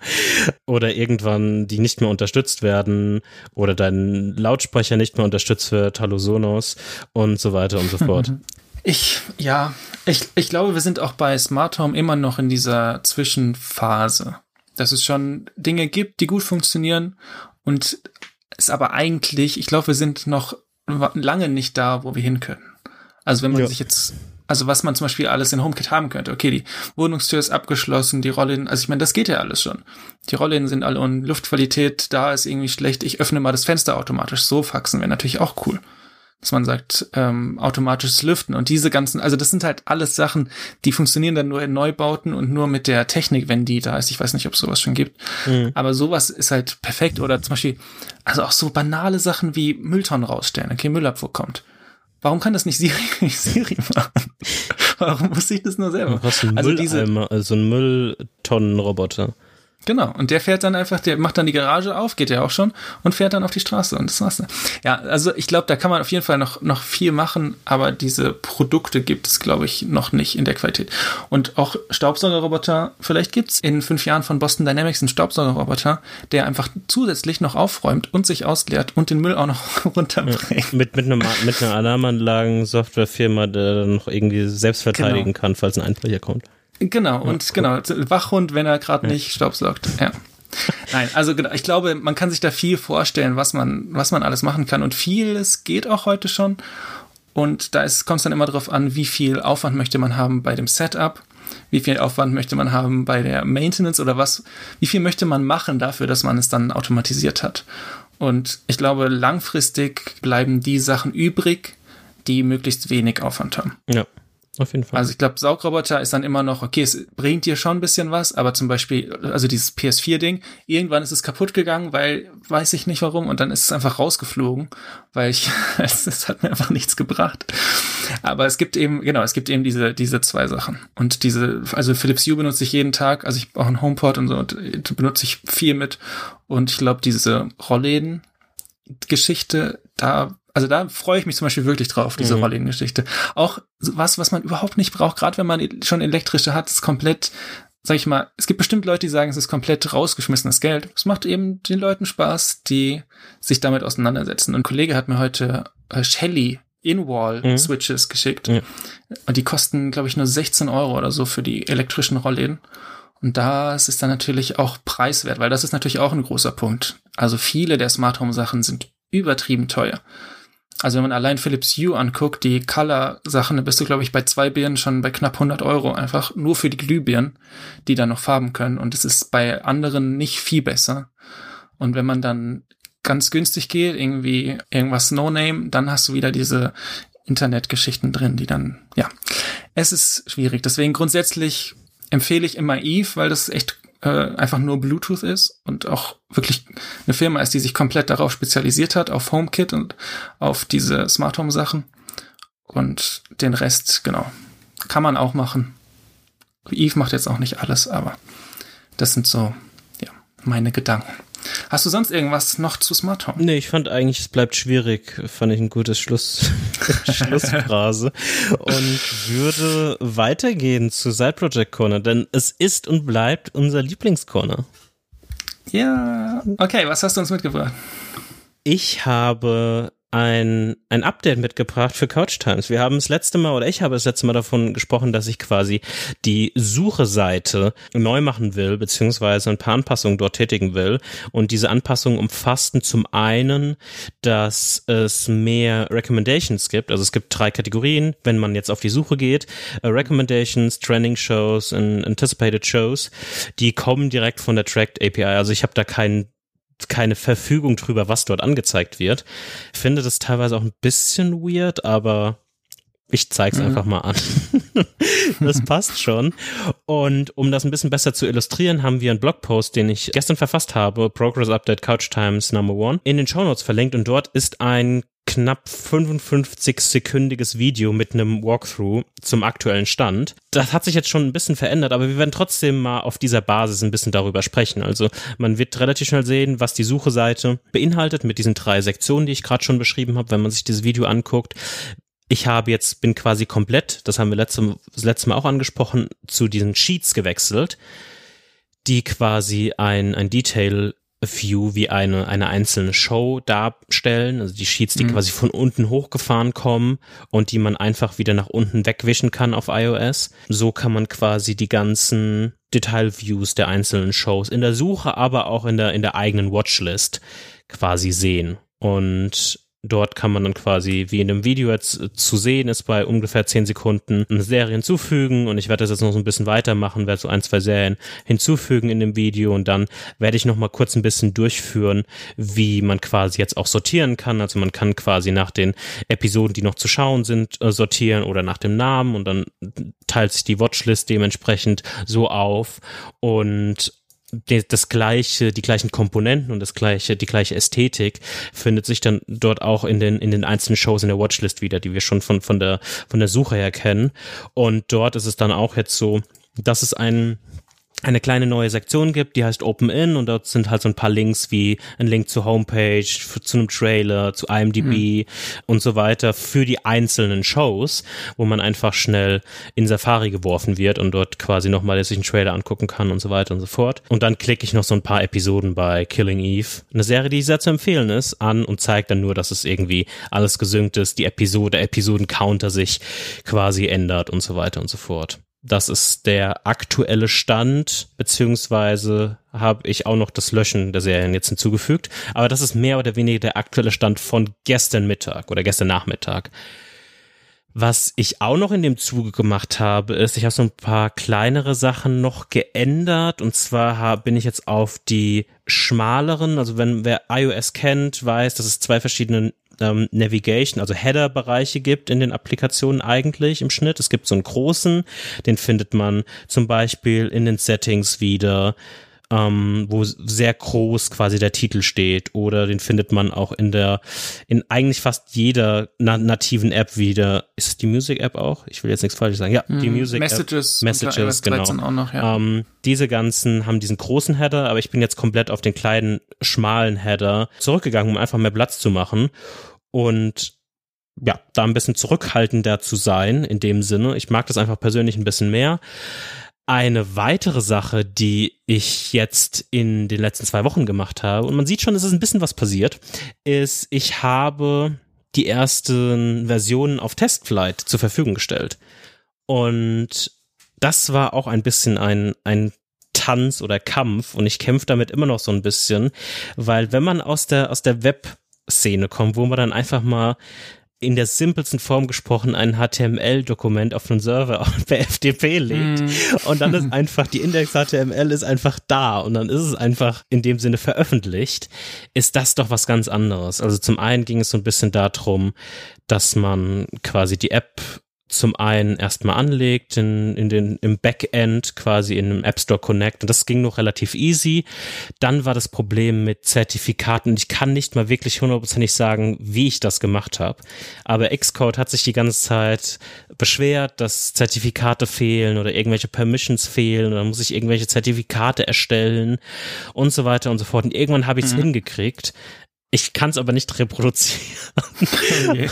B: Oder irgendwann die nicht mehr unterstützt werden oder dein Lautsprecher nicht mehr unterstützt wird, Hallo Sonos und so weiter und so fort. *laughs*
A: Ich, ja, ich, ich glaube, wir sind auch bei Smart Home immer noch in dieser Zwischenphase. Dass es schon Dinge gibt, die gut funktionieren und es aber eigentlich, ich glaube, wir sind noch lange nicht da, wo wir hin können. Also wenn man ja. sich jetzt also was man zum Beispiel alles in HomeKit haben könnte. Okay, die Wohnungstür ist abgeschlossen, die Rollen, also ich meine, das geht ja alles schon. Die Rollen sind alle und Luftqualität da ist irgendwie schlecht. Ich öffne mal das Fenster automatisch. So faxen wäre natürlich auch cool. Dass man sagt, ähm, automatisches Lüften und diese ganzen, also das sind halt alles Sachen, die funktionieren dann nur in Neubauten und nur mit der Technik, wenn die da ist. Ich weiß nicht, ob es sowas schon gibt. Mhm. Aber sowas ist halt perfekt. Oder zum Beispiel, also auch so banale Sachen wie Mülltonnen rausstellen, okay, Müllabfuhr kommt Warum kann das nicht Siri, *laughs* Siri machen? Warum muss ich das nur selber?
B: Du hast einen also Mülleimer, also einen Mülltonnenroboter.
A: Genau. Und der fährt dann einfach, der macht dann die Garage auf, geht ja auch schon, und fährt dann auf die Straße. Und das war's dann. Ja, also ich glaube, da kann man auf jeden Fall noch, noch viel machen, aber diese Produkte gibt es, glaube ich, noch nicht in der Qualität. Und auch Staubsaugerroboter, vielleicht gibt's in fünf Jahren von Boston Dynamics einen Staubsaugerroboter, der einfach zusätzlich noch aufräumt und sich ausleert und den Müll auch noch *laughs* runterbringt.
B: Ja, mit, mit, einem, mit einer Alarmanlagen-Softwarefirma, der dann noch irgendwie selbst verteidigen genau. kann, falls ein Einbrecher kommt.
A: Genau, und ja, genau, Wachhund, wenn er gerade ja. nicht staubsaugt. Ja. Nein, also genau, ich glaube, man kann sich da viel vorstellen, was man, was man alles machen kann. Und vieles geht auch heute schon. Und da kommt es dann immer darauf an, wie viel Aufwand möchte man haben bei dem Setup, wie viel Aufwand möchte man haben bei der Maintenance oder was, wie viel möchte man machen dafür, dass man es dann automatisiert hat. Und ich glaube, langfristig bleiben die Sachen übrig, die möglichst wenig Aufwand haben.
B: Ja. Auf jeden Fall.
A: Also ich glaube, Saugroboter ist dann immer noch, okay, es bringt dir schon ein bisschen was, aber zum Beispiel, also dieses PS4-Ding, irgendwann ist es kaputt gegangen, weil, weiß ich nicht warum, und dann ist es einfach rausgeflogen, weil ich, *laughs* es hat mir einfach nichts gebracht. Aber es gibt eben, genau, es gibt eben diese, diese zwei Sachen. Und diese, also Philips Hue benutze ich jeden Tag, also ich brauche einen HomePod und so, und benutze ich viel mit. Und ich glaube, diese Rollläden, Geschichte, da also da freue ich mich zum Beispiel wirklich drauf, diese mhm. Rollläden-Geschichte. Auch was, was man überhaupt nicht braucht, gerade wenn man e-, schon elektrische hat, ist komplett, sag ich mal, es gibt bestimmt Leute, die sagen, es ist komplett rausgeschmissenes Geld. Es macht eben den Leuten Spaß, die sich damit auseinandersetzen. Und ein Kollege hat mir heute äh, Shelly In-Wall-Switches mhm. geschickt. Ja. Und die kosten, glaube ich, nur 16 Euro oder so für die elektrischen Rollläden. Und da ist dann natürlich auch preiswert, weil das ist natürlich auch ein großer Punkt. Also viele der Smart Home Sachen sind übertrieben teuer. Also wenn man allein Philips Hue anguckt, die Color-Sachen, da bist du, glaube ich, bei zwei Birnen schon bei knapp 100 Euro, einfach nur für die Glühbirnen, die dann noch Farben können. Und es ist bei anderen nicht viel besser. Und wenn man dann ganz günstig geht, irgendwie irgendwas No-Name, dann hast du wieder diese Internetgeschichten drin, die dann, ja, es ist schwierig. Deswegen grundsätzlich empfehle ich immer Eve, weil das echt äh, einfach nur Bluetooth ist und auch wirklich eine Firma ist, die sich komplett darauf spezialisiert hat, auf HomeKit und auf diese Smart Home Sachen. Und den Rest, genau, kann man auch machen. Eve macht jetzt auch nicht alles, aber das sind so, ja, meine Gedanken. Hast du sonst irgendwas noch zu Smart Home?
B: Nee, ich fand eigentlich, es bleibt schwierig. Fand ich ein gutes Schluss, *laughs* Schlussphrase. und würde weitergehen zu Side Project Corner, denn es ist und bleibt unser Lieblingscorner.
A: Ja, okay, was hast du uns mitgebracht?
B: Ich habe ein, ein Update mitgebracht für Couch Times. Wir haben das letzte Mal, oder ich habe das letzte Mal davon gesprochen, dass ich quasi die Suche-Seite neu machen will, beziehungsweise ein paar Anpassungen dort tätigen will. Und diese Anpassungen umfassten zum einen, dass es mehr Recommendations gibt. Also es gibt drei Kategorien, wenn man jetzt auf die Suche geht. Uh, Recommendations, Trending Shows und Anticipated Shows. Die kommen direkt von der Tracked API. Also ich habe da keinen keine Verfügung drüber, was dort angezeigt wird. Ich finde das teilweise auch ein bisschen weird, aber ich zeig's mhm. einfach mal an. *laughs* das passt schon. Und um das ein bisschen besser zu illustrieren, haben wir einen Blogpost, den ich gestern verfasst habe, Progress Update Couch Times Number One, in den Show Notes verlinkt und dort ist ein knapp 55-sekündiges Video mit einem Walkthrough zum aktuellen Stand. Das hat sich jetzt schon ein bisschen verändert, aber wir werden trotzdem mal auf dieser Basis ein bisschen darüber sprechen. Also man wird relativ schnell sehen, was die Sucheseite beinhaltet mit diesen drei Sektionen, die ich gerade schon beschrieben habe, wenn man sich dieses Video anguckt. Ich habe jetzt, bin quasi komplett, das haben wir letzte, das letzte Mal auch angesprochen, zu diesen Sheets gewechselt, die quasi ein, ein Detail View wie eine, eine einzelne Show darstellen, also die Sheets, die mhm. quasi von unten hochgefahren kommen und die man einfach wieder nach unten wegwischen kann auf iOS. So kann man quasi die ganzen Detailviews der einzelnen Shows in der Suche, aber auch in der, in der eigenen Watchlist quasi sehen. Und Dort kann man dann quasi, wie in dem Video jetzt äh, zu sehen ist, bei ungefähr zehn Sekunden eine Serie hinzufügen. Und ich werde das jetzt noch so ein bisschen weitermachen, werde so ein, zwei Serien hinzufügen in dem Video. Und dann werde ich noch mal kurz ein bisschen durchführen, wie man quasi jetzt auch sortieren kann. Also man kann quasi nach den Episoden, die noch zu schauen sind, äh, sortieren oder nach dem Namen. Und dann teilt sich die Watchlist dementsprechend so auf. Und das gleiche, die gleichen Komponenten und das gleiche, die gleiche Ästhetik findet sich dann dort auch in den, in den einzelnen Shows in der Watchlist wieder, die wir schon von, von der, von der Suche her kennen. Und dort ist es dann auch jetzt so, dass es einen, eine kleine neue Sektion gibt, die heißt Open In und dort sind halt so ein paar Links wie ein Link zur Homepage, für, zu einem Trailer, zu IMDb mhm. und so weiter für die einzelnen Shows, wo man einfach schnell in Safari geworfen wird und dort quasi nochmal sich einen Trailer angucken kann und so weiter und so fort. Und dann klicke ich noch so ein paar Episoden bei Killing Eve, eine Serie, die sehr zu empfehlen ist, an und zeigt dann nur, dass es irgendwie alles gesynkt ist, die Episode, Episoden-Counter sich quasi ändert und so weiter und so fort. Das ist der aktuelle Stand, beziehungsweise habe ich auch noch das Löschen der Serien jetzt hinzugefügt. Aber das ist mehr oder weniger der aktuelle Stand von gestern Mittag oder gestern Nachmittag. Was ich auch noch in dem Zuge gemacht habe, ist, ich habe so ein paar kleinere Sachen noch geändert. Und zwar bin ich jetzt auf die schmaleren, also wenn wer iOS kennt, weiß, dass es zwei verschiedene ähm, Navigation, also Header-Bereiche gibt in den Applikationen eigentlich im Schnitt. Es gibt so einen großen, den findet man zum Beispiel in den Settings wieder ähm, wo sehr groß quasi der Titel steht oder den findet man auch in der, in eigentlich fast jeder na nativen App wieder. Ist es die Music App auch? Ich will jetzt nichts falsch sagen. Ja, die mhm. Music
A: Messages,
B: App. Messages, genau.
A: Auch noch, ja.
B: ähm, diese ganzen haben diesen großen Header, aber ich bin jetzt komplett auf den kleinen, schmalen Header zurückgegangen, um einfach mehr Platz zu machen und ja, da ein bisschen zurückhaltender zu sein in dem Sinne. Ich mag das einfach persönlich ein bisschen mehr. Eine weitere Sache, die ich jetzt in den letzten zwei Wochen gemacht habe, und man sieht schon, es ist ein bisschen was passiert, ist, ich habe die ersten Versionen auf Testflight zur Verfügung gestellt. Und das war auch ein bisschen ein, ein Tanz oder Kampf und ich kämpfe damit immer noch so ein bisschen, weil wenn man aus der, aus der Web-Szene kommt, wo man dann einfach mal in der simpelsten Form gesprochen ein HTML-Dokument auf einen Server *laughs* per FTP legt mm. und dann ist einfach die Index HTML ist einfach da und dann ist es einfach in dem Sinne veröffentlicht, ist das doch was ganz anderes. Also zum einen ging es so ein bisschen darum, dass man quasi die App zum einen erstmal anlegt in, in den, im Backend quasi in einem App Store Connect und das ging noch relativ easy. Dann war das Problem mit Zertifikaten. Ich kann nicht mal wirklich hundertprozentig sagen, wie ich das gemacht habe. Aber Xcode hat sich die ganze Zeit beschwert, dass Zertifikate fehlen oder irgendwelche Permissions fehlen oder muss ich irgendwelche Zertifikate erstellen und so weiter und so fort. Und irgendwann habe ich es mhm. hingekriegt. Ich kann es aber nicht reproduzieren. Okay.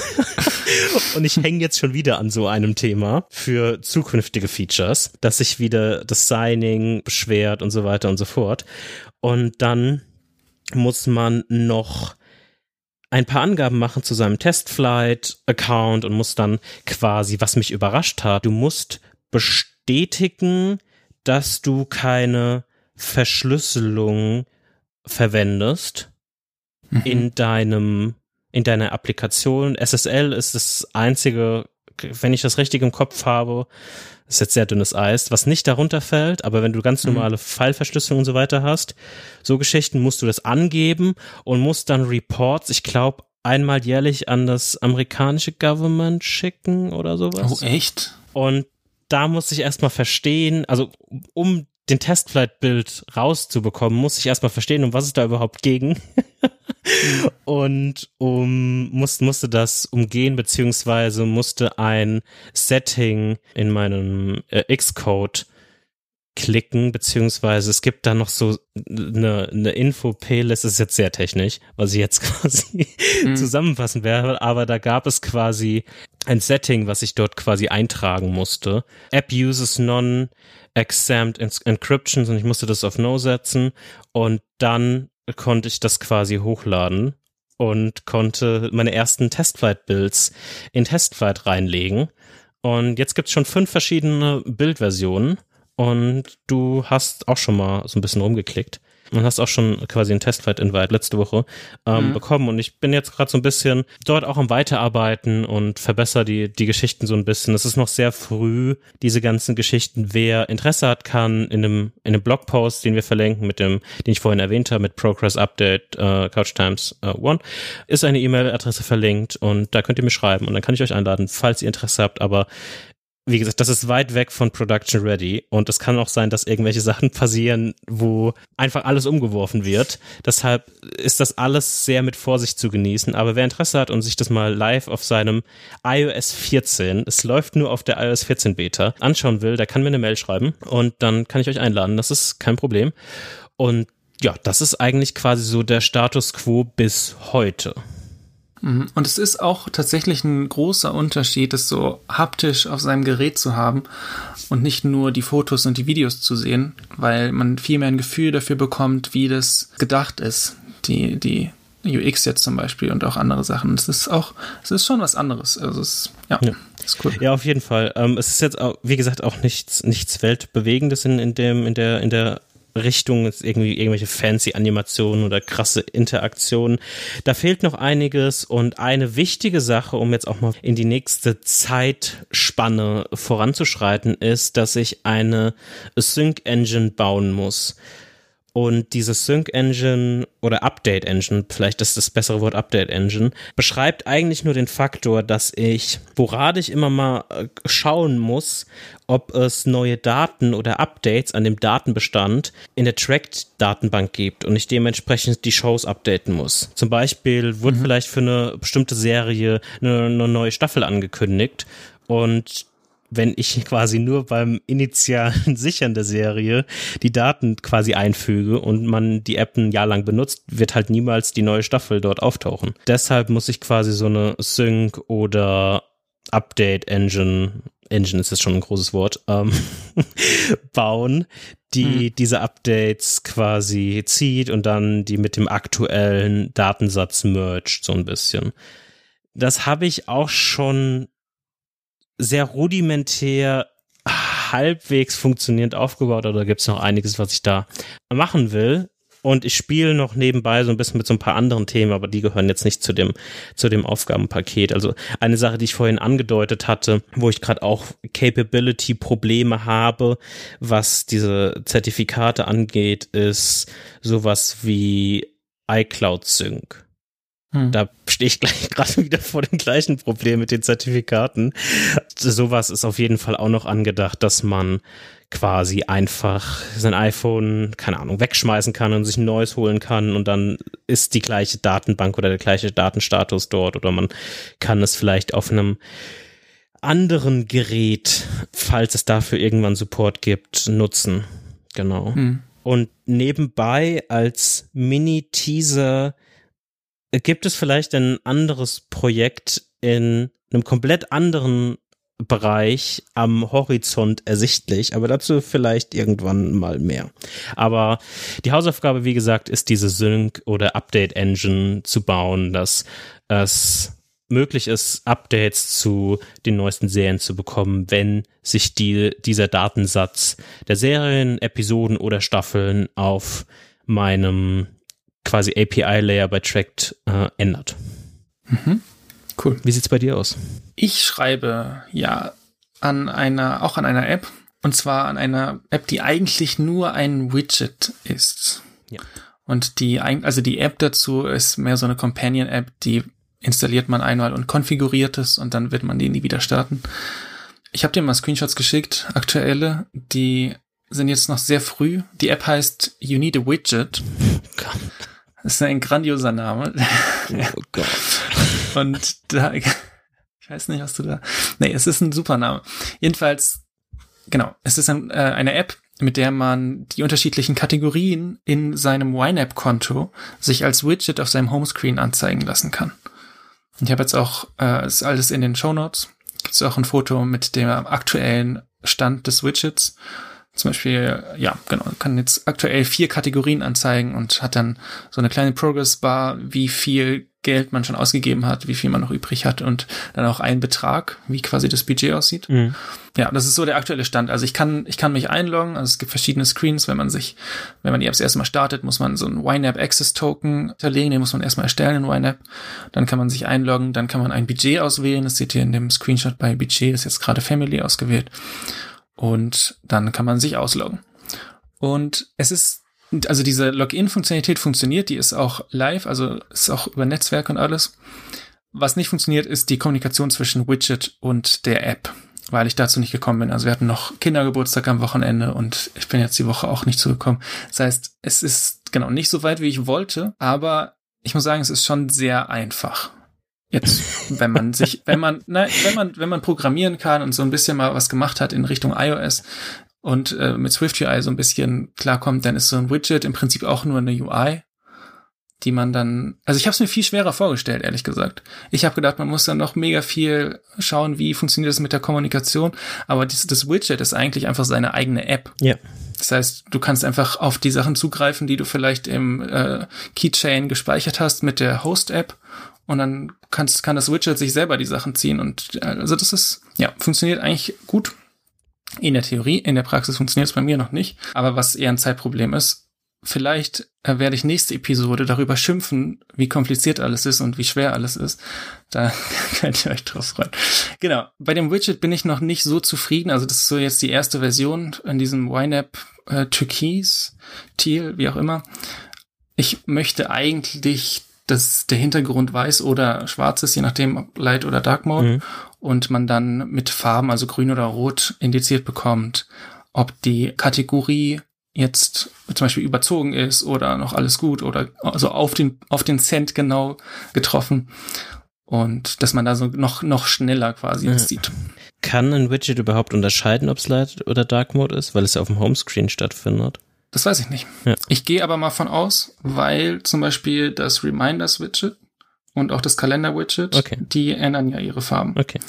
B: und ich hänge jetzt schon wieder an so einem Thema für zukünftige Features, dass sich wieder das Signing beschwert und so weiter und so fort. Und dann muss man noch ein paar Angaben machen zu seinem Testflight-Account und muss dann quasi, was mich überrascht hat, du musst bestätigen, dass du keine Verschlüsselung verwendest mhm. in deinem, in deiner Applikation. SSL ist das einzige, wenn ich das richtig im Kopf habe, ist jetzt sehr dünnes Eis, was nicht darunter fällt, aber wenn du ganz mhm. normale mhm. Fallverschlüsselung und so weiter hast, so Geschichten musst du das angeben und musst dann Reports, ich glaube, einmal jährlich an das amerikanische Government schicken oder sowas.
A: Oh, echt?
B: Und da muss ich erstmal verstehen, also um den Testflight-Bild rauszubekommen, muss ich erstmal verstehen, um was es da überhaupt ging. *laughs* und um muss, musste das umgehen, beziehungsweise musste ein Setting in meinem äh, Xcode klicken, beziehungsweise es gibt da noch so eine, eine Info-Playlist, ist jetzt sehr technisch, was ich jetzt *laughs* quasi mhm. zusammenfassen werde, aber da gab es quasi ein Setting, was ich dort quasi eintragen musste. App uses non exempt encryptions und ich musste das auf No setzen und dann konnte ich das quasi hochladen und konnte meine ersten Testflight-Builds in Testflight reinlegen. Und jetzt gibt's schon fünf verschiedene Bildversionen und du hast auch schon mal so ein bisschen rumgeklickt und hast auch schon quasi einen Testflight-Invite letzte Woche ähm, mhm. bekommen. Und ich bin jetzt gerade so ein bisschen dort auch am Weiterarbeiten und verbessere die, die Geschichten so ein bisschen. Es ist noch sehr früh, diese ganzen Geschichten. Wer Interesse hat, kann in einem, in einem Blogpost, den wir verlinken, mit dem, den ich vorhin erwähnt habe, mit Progress Update äh, Couch Times äh, One, ist eine E-Mail-Adresse verlinkt und da könnt ihr mir schreiben und dann kann ich euch einladen, falls ihr Interesse habt. Aber wie gesagt, das ist weit weg von Production Ready und es kann auch sein, dass irgendwelche Sachen passieren, wo einfach alles umgeworfen wird. Deshalb ist das alles sehr mit Vorsicht zu genießen. Aber wer Interesse hat und sich das mal live auf seinem iOS 14, es läuft nur auf der iOS 14 Beta, anschauen will, der kann mir eine Mail schreiben und dann kann ich euch einladen. Das ist kein Problem. Und ja, das ist eigentlich quasi so der Status quo bis heute.
A: Mhm. Und es ist auch tatsächlich ein großer Unterschied, es so haptisch auf seinem Gerät zu haben und nicht nur die Fotos und die Videos zu sehen, weil man viel mehr ein Gefühl dafür bekommt, wie das gedacht ist. Die, die UX jetzt zum Beispiel und auch andere Sachen. Es ist auch, es ist schon was anderes. Also es, ja, ja.
B: ist cool. Ja, auf jeden Fall. Ähm, es ist jetzt auch, wie gesagt, auch nichts, nichts Weltbewegendes in, in dem, in der, in der Richtung ist irgendwie irgendwelche fancy Animationen oder krasse Interaktionen. Da fehlt noch einiges und eine wichtige Sache, um jetzt auch mal in die nächste Zeitspanne voranzuschreiten, ist, dass ich eine Sync Engine bauen muss. Und diese Sync Engine oder Update Engine, vielleicht ist das bessere Wort Update Engine, beschreibt eigentlich nur den Faktor, dass ich sporadisch immer mal äh, schauen muss, ob es neue Daten oder Updates an dem Datenbestand in der Tracked-Datenbank gibt und ich dementsprechend die Shows updaten muss. Zum Beispiel wurde mhm. vielleicht für eine bestimmte Serie eine, eine neue Staffel angekündigt und wenn ich *laughs* quasi nur beim initialen Sichern der Serie die Daten quasi einfüge und man die App ein Jahr lang benutzt, wird halt niemals die neue Staffel dort auftauchen. Deshalb muss ich quasi so eine Sync oder Update Engine, Engine ist jetzt schon ein großes Wort, ähm, *laughs* bauen, die hm. diese Updates quasi zieht und dann die mit dem aktuellen Datensatz mergt, so ein bisschen. Das habe ich auch schon sehr rudimentär halbwegs funktionierend aufgebaut oder gibt es noch einiges, was ich da machen will? Und ich spiele noch nebenbei so ein bisschen mit so ein paar anderen Themen, aber die gehören jetzt nicht zu dem, zu dem Aufgabenpaket. Also eine Sache, die ich vorhin angedeutet hatte, wo ich gerade auch Capability-Probleme habe, was diese Zertifikate angeht, ist sowas wie iCloud Sync. Hm. Da stehe ich gleich *laughs* gerade wieder vor dem gleichen Problem mit den Zertifikaten. Sowas ist auf jeden Fall auch noch angedacht, dass man quasi einfach sein iPhone, keine Ahnung, wegschmeißen kann und sich ein neues holen kann und dann ist die gleiche Datenbank oder der gleiche Datenstatus dort oder man kann es vielleicht auf einem anderen Gerät, falls es dafür irgendwann Support gibt, nutzen. Genau. Hm. Und nebenbei als Mini-Teaser gibt es vielleicht ein anderes Projekt in einem komplett anderen Bereich am Horizont ersichtlich, aber dazu vielleicht irgendwann mal mehr. Aber die Hausaufgabe, wie gesagt, ist diese Sync oder Update Engine zu bauen, dass es möglich ist, Updates zu den neuesten Serien zu bekommen, wenn sich die, dieser Datensatz der Serien, Episoden oder Staffeln auf meinem quasi API-Layer bei Tracked äh, ändert. Mhm. Cool. Wie sieht's bei dir aus?
A: Ich schreibe ja an einer, auch an einer App. Und zwar an einer App, die eigentlich nur ein Widget ist. Ja. Und die, also die App dazu ist mehr so eine Companion-App, die installiert man einmal und konfiguriert es und dann wird man die nie wieder starten. Ich habe dir mal Screenshots geschickt, aktuelle, die sind jetzt noch sehr früh. Die App heißt You Need a Widget. *laughs* Oh das ist ein grandioser Name. Oh Gott. *laughs* Und da, ich weiß nicht, was du da. Nee, es ist ein super Name. Jedenfalls, genau, es ist ein, äh, eine App, mit der man die unterschiedlichen Kategorien in seinem YNAB-Konto sich als Widget auf seinem Homescreen anzeigen lassen kann. Ich habe jetzt auch, äh, ist alles in den Show Notes. Gibt es auch ein Foto mit dem aktuellen Stand des Widgets. Zum Beispiel, ja, genau, kann jetzt aktuell vier Kategorien anzeigen und hat dann so eine kleine Progress-Bar, wie viel Geld man schon ausgegeben hat, wie viel man noch übrig hat und dann auch einen Betrag, wie quasi das Budget aussieht. Mhm. Ja, das ist so der aktuelle Stand. Also ich kann, ich kann mich einloggen. Also es gibt verschiedene Screens. Wenn man sich, wenn man die App das erste Mal startet, muss man so einen YNAB Access Token hinterlegen. Den muss man erstmal erstellen in YNAB. Dann kann man sich einloggen. Dann kann man ein Budget auswählen. Das seht ihr in dem Screenshot bei Budget. Ist jetzt gerade Family ausgewählt und dann kann man sich ausloggen. Und es ist, also diese Login-Funktionalität funktioniert, die ist auch live, also ist auch über Netzwerk und alles. Was nicht funktioniert, ist die Kommunikation zwischen Widget und der App, weil ich dazu nicht gekommen bin. Also wir hatten noch Kindergeburtstag am Wochenende und ich bin jetzt die Woche auch nicht zugekommen. Das heißt, es ist genau nicht so weit, wie ich wollte, aber ich muss sagen, es ist schon sehr einfach. Jetzt, wenn man sich, *laughs* wenn man, ne, wenn man, wenn man programmieren kann und so ein bisschen mal was gemacht hat in Richtung iOS und äh, mit SwiftUI so ein bisschen klarkommt, dann ist so ein Widget im Prinzip auch nur eine UI, die man dann, also ich habe es mir viel schwerer vorgestellt, ehrlich gesagt. Ich habe gedacht, man muss dann noch mega viel schauen, wie funktioniert das mit der Kommunikation, aber das, das Widget ist eigentlich einfach seine eigene App. Ja. Das heißt, du kannst einfach auf die Sachen zugreifen, die du vielleicht im äh, Keychain gespeichert hast mit der Host-App und dann kannst, kann das Widget sich selber die Sachen ziehen und äh, also das ist, ja, funktioniert eigentlich gut. In der Theorie, in der Praxis funktioniert es bei mir noch nicht. Aber was eher ein Zeitproblem ist, vielleicht äh, werde ich nächste Episode darüber schimpfen, wie kompliziert alles ist und wie schwer alles ist. Da *laughs* könnt ihr euch drauf freuen. Genau. Bei dem Widget bin ich noch nicht so zufrieden. Also das ist so jetzt die erste Version in diesem YNAB äh, Türkis, Teal, wie auch immer. Ich möchte eigentlich, dass der Hintergrund weiß oder schwarz ist, je nachdem ob Light oder Dark Mode. Mhm. Und man dann mit Farben, also grün oder rot, indiziert bekommt, ob die Kategorie jetzt zum Beispiel überzogen ist oder noch alles gut oder also auf den, auf den Cent genau getroffen und dass man da so noch, noch schneller quasi ja. sieht.
B: Kann ein Widget überhaupt unterscheiden, ob es Light oder Dark Mode ist, weil es ja auf dem Homescreen stattfindet?
A: Das weiß ich nicht. Ja. Ich gehe aber mal von aus, weil zum Beispiel das Reminders Widget und auch das Kalender Widget, okay. die ändern ja ihre Farben.
B: Okay.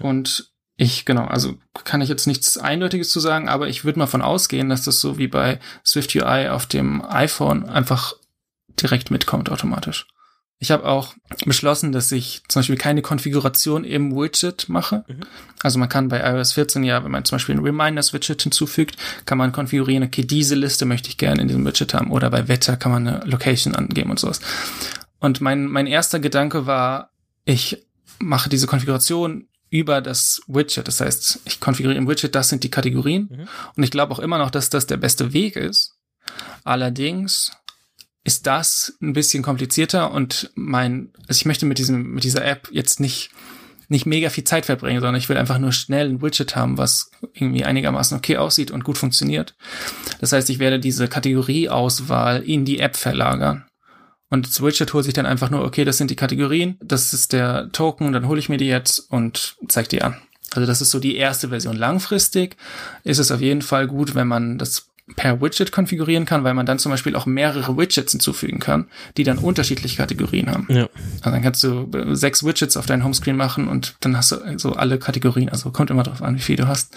A: Und ich, genau, also kann ich jetzt nichts Eindeutiges zu sagen, aber ich würde mal von ausgehen, dass das so wie bei Swift UI auf dem iPhone einfach direkt mitkommt automatisch. Ich habe auch beschlossen, dass ich zum Beispiel keine Konfiguration im Widget mache. Mhm. Also man kann bei iOS 14 ja, wenn man zum Beispiel ein Reminders-Widget hinzufügt, kann man konfigurieren, okay, diese Liste möchte ich gerne in diesem Widget haben. Oder bei Wetter kann man eine Location angeben und sowas. Und mein, mein erster Gedanke war, ich mache diese Konfiguration über das Widget. Das heißt, ich konfiguriere im Widget, das sind die Kategorien. Mhm. Und ich glaube auch immer noch, dass das der beste Weg ist. Allerdings ist das ein bisschen komplizierter und mein, also ich möchte mit diesem, mit dieser App jetzt nicht, nicht mega viel Zeit verbringen, sondern ich will einfach nur schnell ein Widget haben, was irgendwie einigermaßen okay aussieht und gut funktioniert. Das heißt, ich werde diese Kategorieauswahl in die App verlagern. Und das Widget holt sich dann einfach nur, okay, das sind die Kategorien, das ist der Token, dann hole ich mir die jetzt und zeige die an. Also das ist so die erste Version. Langfristig ist es auf jeden Fall gut, wenn man das per Widget konfigurieren kann, weil man dann zum Beispiel auch mehrere Widgets hinzufügen kann, die dann unterschiedliche Kategorien haben. Ja. Also dann kannst du äh, sechs Widgets auf deinen Homescreen machen und dann hast du so alle Kategorien. Also kommt immer darauf an, wie viel du hast.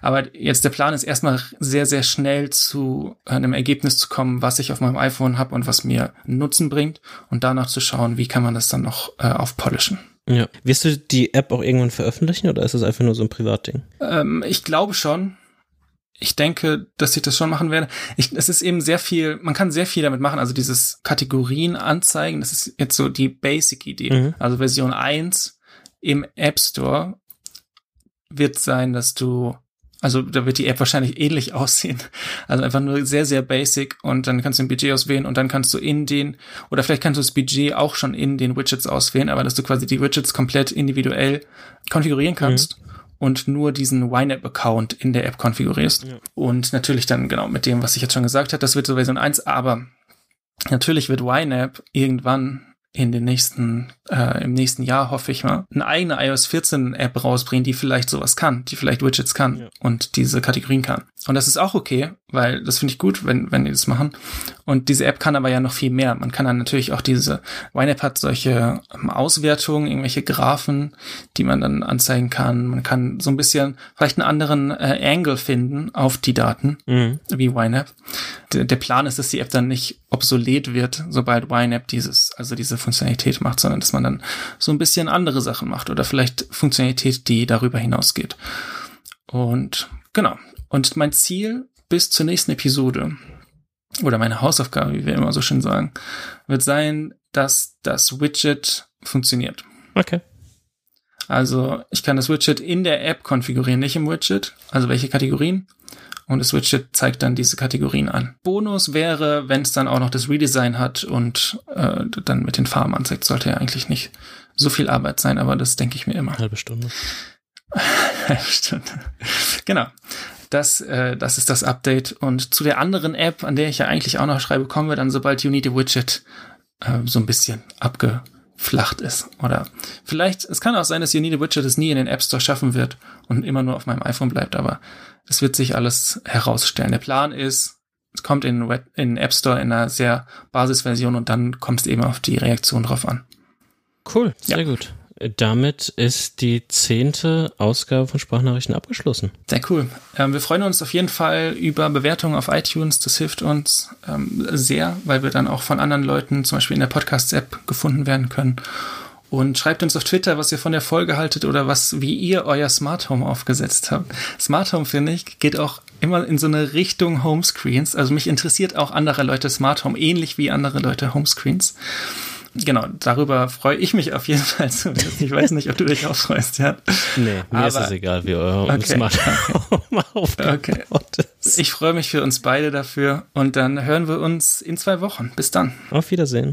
A: Aber jetzt der Plan ist erstmal sehr, sehr schnell zu einem Ergebnis zu kommen, was ich auf meinem iPhone habe und was mir Nutzen bringt und danach zu schauen, wie kann man das dann noch äh, aufpolischen.
B: Ja. Wirst du die App auch irgendwann veröffentlichen oder ist es einfach nur so ein Privatding?
A: Ähm, ich glaube schon ich denke, dass ich das schon machen werde. Ich, es ist eben sehr viel, man kann sehr viel damit machen. Also dieses Kategorien anzeigen, das ist jetzt so die Basic-Idee. Mhm. Also Version 1 im App Store wird sein, dass du, also da wird die App wahrscheinlich *laughs* ähnlich aussehen. Also einfach nur sehr, sehr basic und dann kannst du ein Budget auswählen und dann kannst du in den, oder vielleicht kannst du das Budget auch schon in den Widgets auswählen, aber dass du quasi die Widgets komplett individuell konfigurieren kannst. Mhm und nur diesen YNAB-Account in der App konfigurierst. Ja. Und natürlich dann genau mit dem, was ich jetzt schon gesagt habe, das wird so Version 1, aber natürlich wird YNAB irgendwann in den nächsten, äh, im nächsten Jahr, hoffe ich mal, eine eigene iOS 14 App rausbringen, die vielleicht sowas kann, die vielleicht Widgets kann ja. und diese Kategorien kann. Und das ist auch okay, weil das finde ich gut, wenn, wenn die das machen. Und diese App kann aber ja noch viel mehr. Man kann dann natürlich auch diese, YNAB hat solche ähm, Auswertungen, irgendwelche Graphen, die man dann anzeigen kann. Man kann so ein bisschen vielleicht einen anderen äh, Angle finden auf die Daten, mhm. wie YNAB. Der, der Plan ist, dass die App dann nicht obsolet wird, sobald YNAB dieses, also diese Funktionalität macht, sondern dass man dann so ein bisschen andere Sachen macht oder vielleicht Funktionalität, die darüber hinausgeht. Und genau, und mein Ziel bis zur nächsten Episode oder meine Hausaufgabe, wie wir immer so schön sagen, wird sein, dass das Widget funktioniert.
B: Okay.
A: Also ich kann das Widget in der App konfigurieren, nicht im Widget. Also welche Kategorien. Und das Widget zeigt dann diese Kategorien an. Bonus wäre, wenn es dann auch noch das Redesign hat und äh, dann mit den Farben anzeigt, sollte ja eigentlich nicht so viel Arbeit sein, aber das denke ich mir immer.
B: Halbe Stunde. *laughs*
A: Halbe Stunde. Genau. Das, äh, das ist das Update. Und zu der anderen App, an der ich ja eigentlich auch noch schreibe, kommen wir dann, sobald You Need a Widget äh, so ein bisschen abgeflacht ist. Oder vielleicht, es kann auch sein, dass a Widget es nie in den App Store schaffen wird und immer nur auf meinem iPhone bleibt, aber es wird sich alles herausstellen. Der Plan ist, es kommt in, in den App Store in einer sehr Basisversion und dann kommt es eben auf die Reaktion drauf an.
B: Cool, sehr ja. gut. Damit ist die zehnte Ausgabe von Sprachnachrichten abgeschlossen.
A: Sehr cool. Ähm, wir freuen uns auf jeden Fall über Bewertungen auf iTunes. Das hilft uns ähm, sehr, weil wir dann auch von anderen Leuten, zum Beispiel in der Podcast-App, gefunden werden können. Und schreibt uns auf Twitter, was ihr von der Folge haltet oder was, wie ihr euer Smart Home aufgesetzt habt. Smart Home, finde ich, geht auch immer in so eine Richtung Homescreens. Also mich interessiert auch andere Leute Smart Home, ähnlich wie andere Leute Homescreens. Genau, darüber freue ich mich auf jeden Fall zu. Ich weiß nicht, ob du dich auch freust, ja.
B: Nee, mir Aber, ist es egal, wie euer okay, Smart *laughs*
A: okay. Ich freue mich für uns beide dafür und dann hören wir uns in zwei Wochen. Bis dann.
B: Auf Wiedersehen.